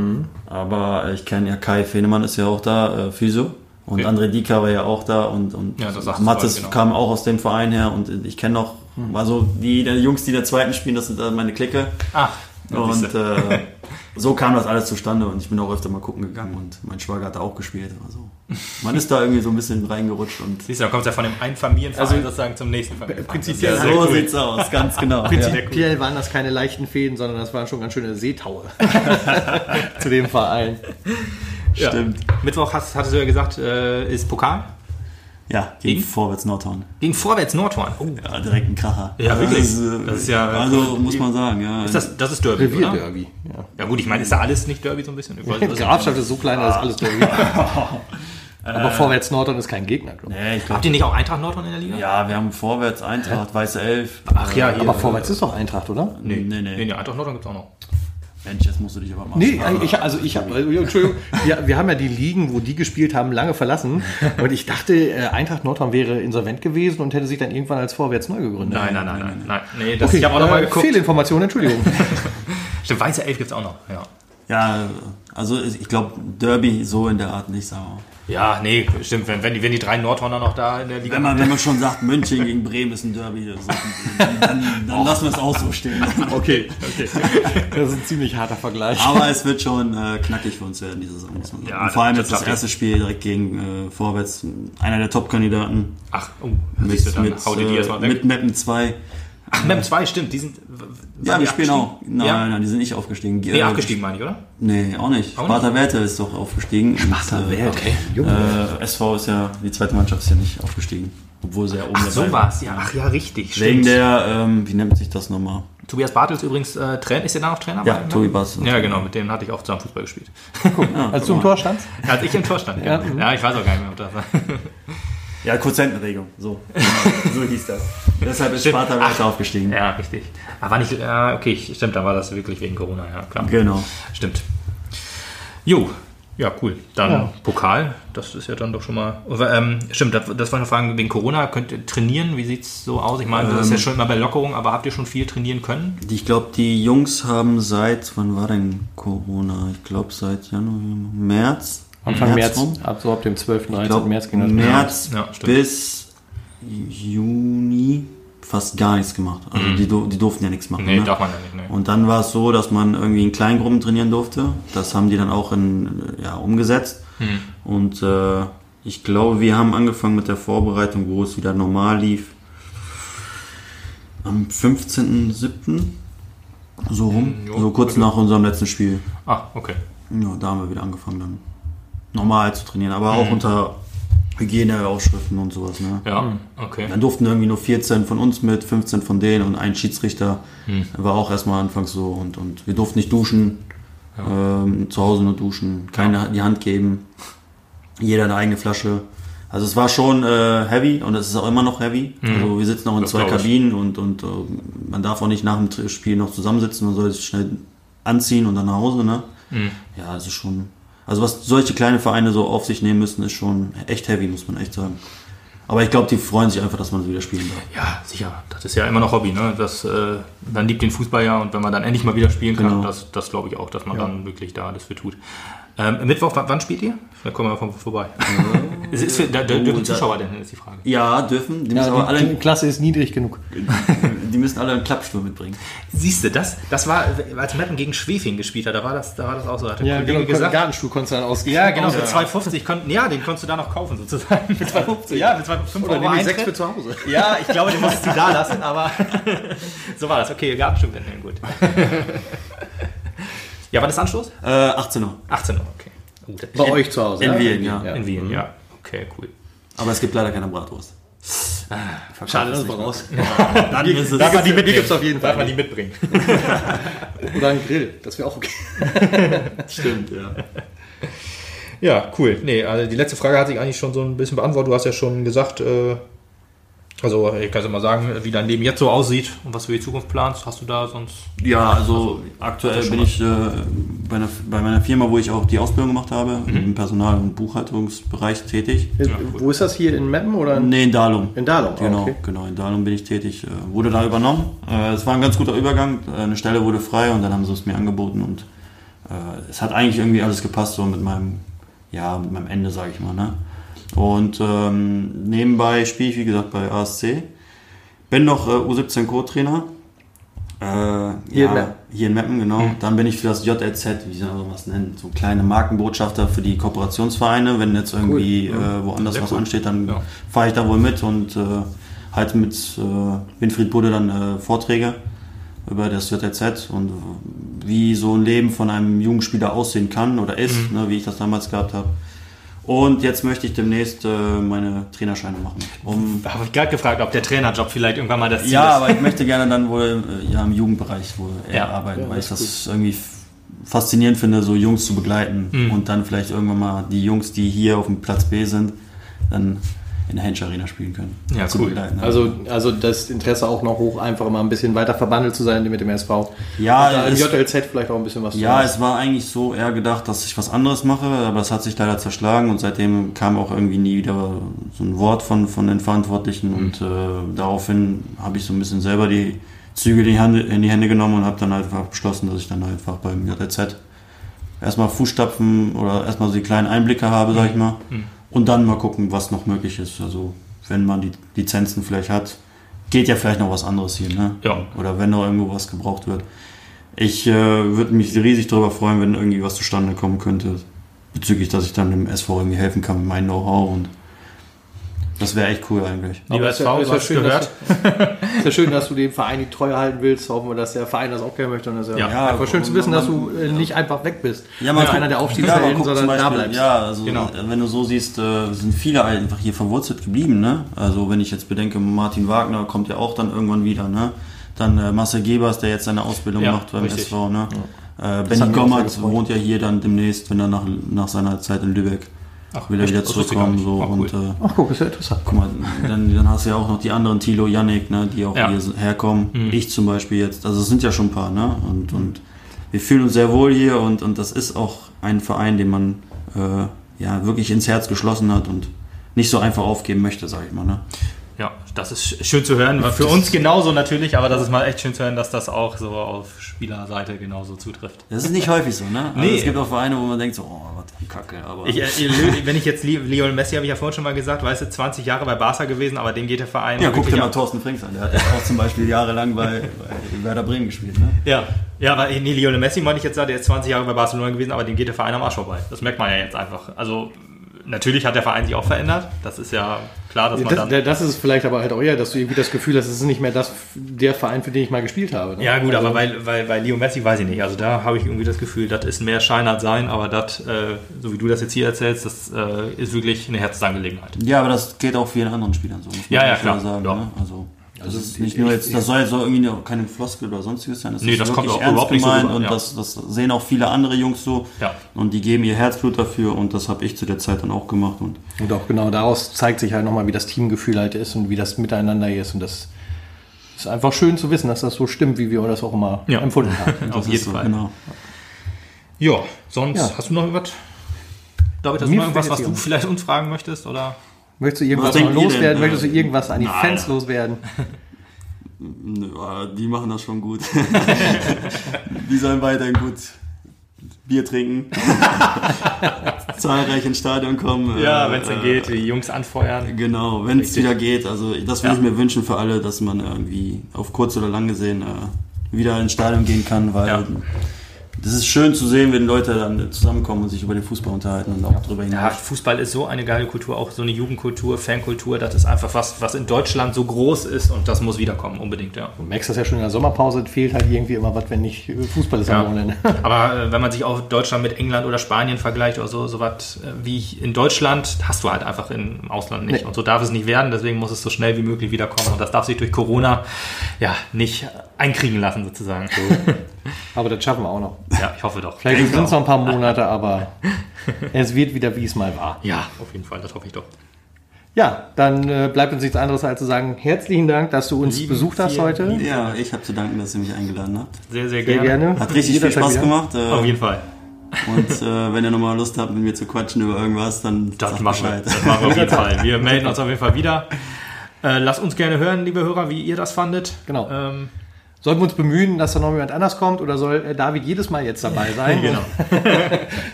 aber ich kenne ja Kai Fehnemann ist ja auch da, äh, Physio. Und Okay. André Dieker war ja auch da und, und Ja, Mattes vorhin, genau. kam auch aus dem Verein her und ich kenne noch, war so die, die Jungs, die in der zweiten spielen, das sind äh, meine Clique. Ah, Und äh, (laughs) so kam das alles zustande und ich bin auch öfter mal gucken gegangen und mein Schwager hat da auch gespielt. Also man ist da irgendwie so ein bisschen reingerutscht und Siehst du, dann kommst du ja von dem einen Familienverein Also, sozusagen zum nächsten Familienverein. prinzipiell ja so cool. sieht's aus, ganz genau. (laughs) ja. Prinzipiell waren das keine leichten Fäden, sondern das waren schon ganz schöne Seetaue (laughs) zu dem Verein. Ja. Stimmt. Mittwoch hast, hattest du ja gesagt, äh, ist Pokal Ja, gegen Gegen? Vorwärts Nordhorn. gegen Vorwärts Nordhorn. Oh, Ja, direkt ein Kracher. Ja, wirklich? Das ist, äh, Das ist ja- Also muss man sagen, ja. ist das, das ist Derby, oder? Revierderby. Ja. Ja gut, ich meine, ist da alles nicht Derby so ein bisschen? Ich weiß- Grafschaft ist so klein, da ist alles Derby. (laughs) Aber vorwärts Nordhorn ist kein Gegner, glaube ich. Nee, ich glaub, Habt ihr nicht auch Eintracht Nordhorn in der Liga? ja, wir haben Vorwärts, Eintracht, Weiße Elf. Ach ja, hier. Aber vorwärts ist doch Eintracht, oder? Nee, Nee, nee, nee. nee. nee Eintracht Nordhorn gibt es auch noch. Mensch, jetzt musst du dich aber mal. Nee, ich, also ich habe, Entschuldigung, wir, wir haben ja die Ligen, wo die gespielt haben, lange verlassen. Und ich dachte, äh, Eintracht Nordhorn wäre insolvent gewesen und hätte sich dann irgendwann als Vorwärts neu gegründet. Nein, nein, nein, nein. nein. Nee, das, Okay, ich habe auch noch mal äh, geguckt. Fehlinformation, Entschuldigung. (laughs) Stimmt, Weiße Elf gibt es auch noch. Ja. Ja, also ich glaube, Derby so in der Art nicht, sagen wir mal. Ja, nee, stimmt. Wenn, wenn, die, wenn die drei Nordhorner noch da in der Liga Wenn man, wenn man schon sagt, München gegen Bremen ist ein Derby, so, dann, dann lassen wir es auch so stehen. (laughs) Okay, okay. Das ist ein ziemlich harter Vergleich. Aber es wird schon äh, knackig für uns werden, diese Saison, muss man sagen. Ja, Und vor allem das- jetzt das das erste Spiel direkt gegen äh, Vorwärts, einer der Top-Kandidaten. Ach, oh, Mit, dann mit, äh, mit Mappen 2. Ach, Mem 2, stimmt. Die sind. Ja, wir die spielen auch. Nein, Ja? nein, die sind nicht aufgestiegen. Nee, Äh, abgestiegen meine ich, oder? Nee, auch nicht. Auch Sparta Werte ist doch aufgestiegen. Sparta Werte. Okay. Äh, SV ist ja, die zweite Mannschaft ist ja nicht aufgestiegen. Obwohl sie ja oben Ach, dabei so waren. war's. Ja, ach ja, richtig. Wegen Stimmt. der, ähm, wie nennt sich das nochmal? Tobias Bartels übrigens äh, Trainer. Ist der da noch Trainer? Ja, Tobi Bartels. Ja, genau. Mit dem hatte ich auch zusammen Fußball gespielt. (laughs) Als du im Tor standst? Als ich im Tor stand. Ja, ja ich weiß auch gar nicht mehr, ob das war. Ja, Quotientenregelung. So. (laughs) so hieß das. Deshalb ist Stimmt. Sparta Werte aufgestiegen. Ja, richtig. Aber war nicht. Äh, okay, stimmt, da war das wirklich wegen Corona, ja, klar. Genau. Stimmt. Jo, ja, cool. Dann Ja. Pokal, das ist ja dann doch schon mal. Ähm, stimmt, das, das war eine Frage wegen Corona. Könnt ihr trainieren? Wie sieht es so aus? Ich meine, das ist ja schon immer bei Lockerung, aber habt ihr schon viel trainieren können? Ich glaube, die Jungs haben seit, wann war denn Corona? Ich glaube seit Januar, März. Anfang März, rum. ab so ab dem 12. Ich 13. glaube, März ging das März Ja, bis Juni fast gar nichts gemacht. Also die, dur- die durften ja nichts machen. Mhm. Nee, ne? darf man ja nicht. Nee. Und dann war es so, dass man irgendwie in Kleingruppen trainieren durfte. Das haben die dann auch in, ja, umgesetzt. Hm. Und äh, ich glaube, wir haben angefangen mit der Vorbereitung, wo es wieder normal lief. Am 15.07. So rum. Hm, jo, so kurz okay. nach unserem letzten Spiel. Ah, okay. Ja, da haben wir wieder angefangen dann normal zu trainieren. Aber auch unter Hygieneausschriften und sowas. Ne? Ja, okay. Dann durften irgendwie nur 14 von uns mit, 15 von denen und ein Schiedsrichter Hm. war auch erstmal anfangs so und, und wir durften nicht duschen, ähm, zu Hause nur duschen, keine die Hand geben, jeder eine eigene Flasche. Also es war schon äh, heavy und es ist auch immer noch heavy. Also wir sitzen auch in. Das zwei. Kabinen und, und äh, man darf auch nicht nach dem Spiel noch zusammensitzen, man soll sich schnell anziehen und dann nach Hause. Ne? Hm. Ja, es ist schon. Also was solche kleine Vereine so auf sich nehmen müssen, ist schon echt heavy, muss man echt sagen. Aber ich glaube, die freuen sich einfach, dass man wieder spielen darf. Ja, sicher. Das ist ja immer noch Hobby. Ne? Das, äh, man liebt den Fußball ja und wenn man dann endlich mal wieder spielen kann, Genau. das, das glaube ich auch, dass man dann wirklich da alles für tut. Ähm, Mittwoch, wann, wann spielt ihr? Vielleicht kommen wir von vorbei. (laughs) Ist für, da, da Oh, dürfen da- Zuschauer denn, ist die Frage. Ja, dürfen. Die Ja, aber die, alle, die Klasse ist niedrig genug. (laughs) die müssen alle einen Klappstuhl mitbringen. Siehst du, das, das war, als Meppen gegen Schwefing gespielt hat, da war das, da war das auch so. Hat Ja, genau, gesagt. Gartenstuhl konntest du dann aus. Ja, genau, für aus- 2,50 kon- ja, den konntest du da noch kaufen sozusagen. Mit 2,50? Ja, mit 2,5 Oder nehme ich sechs Eintritt. für zu Hause. Ja, ich glaube, den musstest du da lassen, aber (laughs) so war das. Okay, Gartenstück dann, gut. Ja, wann ist Anstoß? Äh, 18 Uhr. 18 Uhr, okay. Gut. Bei euch zu Hause. In ja? Wien, ja. In Wien, ja. Okay, cool. Aber es gibt leider keine Bratwurst. Schade, das war raus. (laughs) Dann ist es. Darf man die Die gibt's auf jeden Darf Fall. man die mitbringen? (laughs) Oder ein Grill, das wäre auch okay. (laughs) Stimmt, ja. Ja, cool. Nee, also die letzte Frage hat sich eigentlich schon so ein bisschen beantwortet. Du hast ja schon gesagt, äh, also ich kann es mal sagen, wie dein Leben jetzt so aussieht und was du für die Zukunft planst. Hast du da sonst? Ja, also, aktuell bin ich äh, bei, einer, bei meiner Firma, wo ich auch die Ausbildung gemacht habe, im Personal- und Buchhaltungsbereich tätig. Äh, Wo ist das hier in Meppen oder? Nee, in Dalum. In Dahlem, ah, Genau, okay. genau, in Dalum bin ich tätig. Äh, Wurde da übernommen. Äh, Es war ein ganz guter Übergang. Äh, Eine Stelle wurde frei und dann haben sie es mir angeboten und äh, es hat eigentlich irgendwie alles gepasst so mit meinem, ja, mit meinem Ende, sage ich mal. Ne? Und ähm, nebenbei spiele ich, wie gesagt, bei ASC. Bin noch äh, U17 Co-Trainer. Äh, Hier ja, in Meppen. Hier in Meppen, genau. Dann bin ich für das JLZ, wie soll man das nennen, so kleine Markenbotschafter für die Kooperationsvereine. Wenn jetzt irgendwie äh, woanders Sehr was cool. ansteht, dann Ja. fahre ich da wohl mit und äh, halte mit äh, Winfried Budde dann äh, Vorträge über das JLZ und wie so ein Leben von einem Jugendspieler aussehen kann oder ist, Mhm. ne, wie ich das damals gehabt habe. Und jetzt möchte ich demnächst äh, meine Trainerscheine machen. Um, Da habe ich gerade gefragt, ob der Trainerjob vielleicht irgendwann mal das Ziel ja, ist. aber ich möchte gerne dann wohl äh, ja, im Jugendbereich wohl eher Ja. arbeiten, Ja, weil ich das das irgendwie faszinierend finde, so Jungs zu begleiten Mhm. und dann vielleicht irgendwann mal die Jungs, die hier auf dem Platz B sind, dann in der Hensch Arena spielen können. Ja, cool. begleiten. Also, also das Interesse auch noch hoch, einfach mal ein bisschen weiter verbandelt zu sein mit dem SV. Ja, im JLZ vielleicht auch ein bisschen was Ja, es war eigentlich so eher gedacht, dass ich was anderes mache, aber es hat sich leider zerschlagen und seitdem kam auch irgendwie nie wieder so ein Wort von, von den Verantwortlichen und äh, daraufhin habe ich so ein bisschen selber die Züge in die, Hände, in die Hände genommen und habe dann einfach beschlossen, dass ich dann einfach beim JLZ erstmal Fußstapfen oder erstmal so die kleinen Einblicke habe, sag ich mal, und dann mal gucken, was noch möglich ist. Also wenn man die Lizenzen vielleicht hat, geht ja vielleicht noch was anderes hier, ne? Ja. Oder wenn noch irgendwo was gebraucht wird. Ich äh, würde mich riesig darüber freuen, wenn irgendwie was zustande kommen könnte, bezüglich, dass ich dann dem SV irgendwie helfen kann mit meinem Know-how und das wäre echt cool eigentlich. Lieber Aber es SV, du wär hast schön, gehört. Es ist ja schön, dass du dem Verein die Treue halten willst. Hoffen wir, dass der Verein das auch gerne möchte. Und das ist ja, Ja. einfach schön zu wissen, dass du man- äh, nicht einfach weg bist. Ja, man man einer der Aufstiegshelden, guckt sondern zum da Beispiel- bleibst. Ja, also Genau. äh, wenn du so siehst, äh, sind viele einfach hier verwurzelt geblieben. Ne? Also wenn ich jetzt bedenke, Martin Wagner kommt ja auch dann irgendwann wieder. Ne? Dann äh, Marcel Gebers, der jetzt seine Ausbildung Ja, macht beim richtig. SV. Ne? Äh, Benny Gommert wohnt ja hier dann demnächst, wenn er nach, nach seiner Zeit in Lübeck Ach, will er wieder zurückkommen. So, Ach, cool. und, äh, Ach, guck, ist ja interessant. Guck mal, dann, dann hast du ja auch noch die anderen, Thilo, Yannick, ne, die auch Ja. hier herkommen. Mhm. Ich zum Beispiel jetzt. Also es sind ja schon ein paar, ne? Und, und wir fühlen uns sehr wohl hier und, und das ist auch ein Verein, den man äh, ja wirklich ins Herz geschlossen hat und nicht so einfach aufgeben möchte, sag ich mal. Ne? Ja, das ist schön zu hören. Für uns genauso natürlich, aber das ist mal echt schön zu hören, dass das auch so auf Spielerseite genauso zutrifft. Das ist nicht häufig so, ne? Also Nee. Es gibt auch Vereine, wo man denkt so, oh, was für eine Kacke. Aber Ich, äh, wenn ich jetzt Lionel Messi, habe ich ja vorhin schon mal gesagt, weißt du, 20 Jahre bei Barca gewesen, aber dem geht der Verein ja, guck dir mal. Thorsten Frings an. Der hat auch zum Beispiel jahrelang bei, bei Werder Bremen gespielt. Ne? Ja, ja, aber nee, Lionel Messi meine ich jetzt, der ist 20 Jahre bei Barcelona gewesen, aber dem geht der Verein am Arsch vorbei. Das merkt man ja jetzt einfach. Also natürlich hat der Verein sich auch verändert. Das ist ja klar, dass man Das, dann. das ist es vielleicht aber halt auch eher, dass du irgendwie das Gefühl hast, es ist nicht mehr das, der Verein, für den ich mal gespielt habe. Ne? Ja gut, Also- aber bei, bei, bei Leo Messi weiß ich nicht. Also da habe ich irgendwie das Gefühl, das ist mehr Scheinert sein, aber das, äh, so wie du das jetzt hier erzählst, das äh, ist wirklich eine Herzensangelegenheit. Ja, aber das geht auch vielen anderen Spielern so. Ja, ja, klar. Sagen, Ja. Ne? Also, Also ist nicht ich- nur jetzt, das soll jetzt so irgendwie auch keine Floskel oder sonstiges sein. Das Nee, ist das kommt wirklich auch ernst überhaupt nicht so gemeint rüber, und ja. das, das sehen auch viele andere Jungs so. Ja. Und die geben ihr Herzblut dafür und das habe ich zu der Zeit dann auch gemacht. Und Und auch genau daraus zeigt sich halt nochmal, wie das Teamgefühl halt ist und wie das miteinander ist. Und das ist einfach schön zu wissen, dass das so stimmt, wie wir das auch immer Ja. empfunden haben. (laughs) Auf das jeden ist so, Fall. Genau. Ja, sonst Ja. hast du noch irgendwas? David, hast du noch irgendwas, was du vielleicht uns fragen möchtest? Oder? Möchtest du irgendwas loswerden? Möchtest du äh, irgendwas an die nein. Fans loswerden? (laughs) Äh, Die machen das schon gut. (laughs) die sollen weiterhin gut Bier trinken. (laughs) Zahlreich ins Stadion kommen. Ja, äh, wenn es dann äh, geht, die Jungs anfeuern. Genau, wenn es wieder geht. Also das würde Ja. ich mir wünschen für alle, dass man irgendwie auf kurz oder lang gesehen äh, wieder ins Stadion gehen kann, weil Ja. Das ist schön zu sehen, wenn Leute dann zusammenkommen und sich über den Fußball unterhalten und auch darüber Ja, hinaus. Fußball ist so eine geile Kultur, auch so eine Jugendkultur, Fankultur. Das ist einfach was, was in Deutschland so groß ist und das muss wiederkommen, unbedingt, ja. Du merkst das ja schon in der Sommerpause, fehlt halt irgendwie immer was, wenn nicht äh, Fußball ist Ja. am Wochenende. (laughs) Aber äh, wenn man sich auch Deutschland mit England oder Spanien vergleicht oder so, so was äh, wie ich in Deutschland, hast du halt einfach im Ausland nicht. Nee. Und so darf es nicht werden, deswegen muss es so schnell wie möglich wiederkommen. Und das darf sich durch Corona ja nicht einkriegen lassen, sozusagen. (laughs) Aber das schaffen wir auch noch. Ja, ich hoffe doch. Vielleicht sind es noch ein paar Monate, aber es wird wieder, wie es mal war. Ja, auf jeden Fall, das hoffe ich doch. Ja, dann äh, bleibt uns nichts anderes als zu sagen, herzlichen Dank, dass du uns Lieben besucht hast heute. Ja, ich habe zu danken, dass ihr mich eingeladen habt. Sehr, sehr Sehr gerne. gerne. Hat richtig viel Spaß wieder. gemacht. Äh, Auf jeden Fall. und äh, wenn ihr nochmal Lust habt, mit mir zu quatschen über irgendwas, dann Das sagt machen, wir. Das machen wir auf jeden (laughs) Fall. Wir melden uns auf jeden Fall wieder. Äh, lasst uns gerne hören, liebe Hörer, wie ihr das fandet. Genau. Ähm, Sollen wir uns bemühen, dass da noch jemand anders kommt oder soll äh, David jedes Mal jetzt dabei sein? (laughs) genau. (laughs)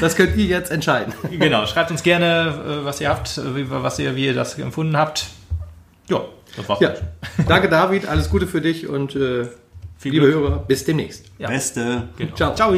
Das könnt ihr jetzt entscheiden. (laughs) genau. Schreibt uns gerne, äh, was ihr habt, äh, wie, was ihr, wie ihr das empfunden habt. Ja, das war's. Ja. Danke, David. Alles Gute für dich und äh, Viel liebe Glück. Hörer, bis demnächst. Ja. Beste. Genau. Ciao. Ciao.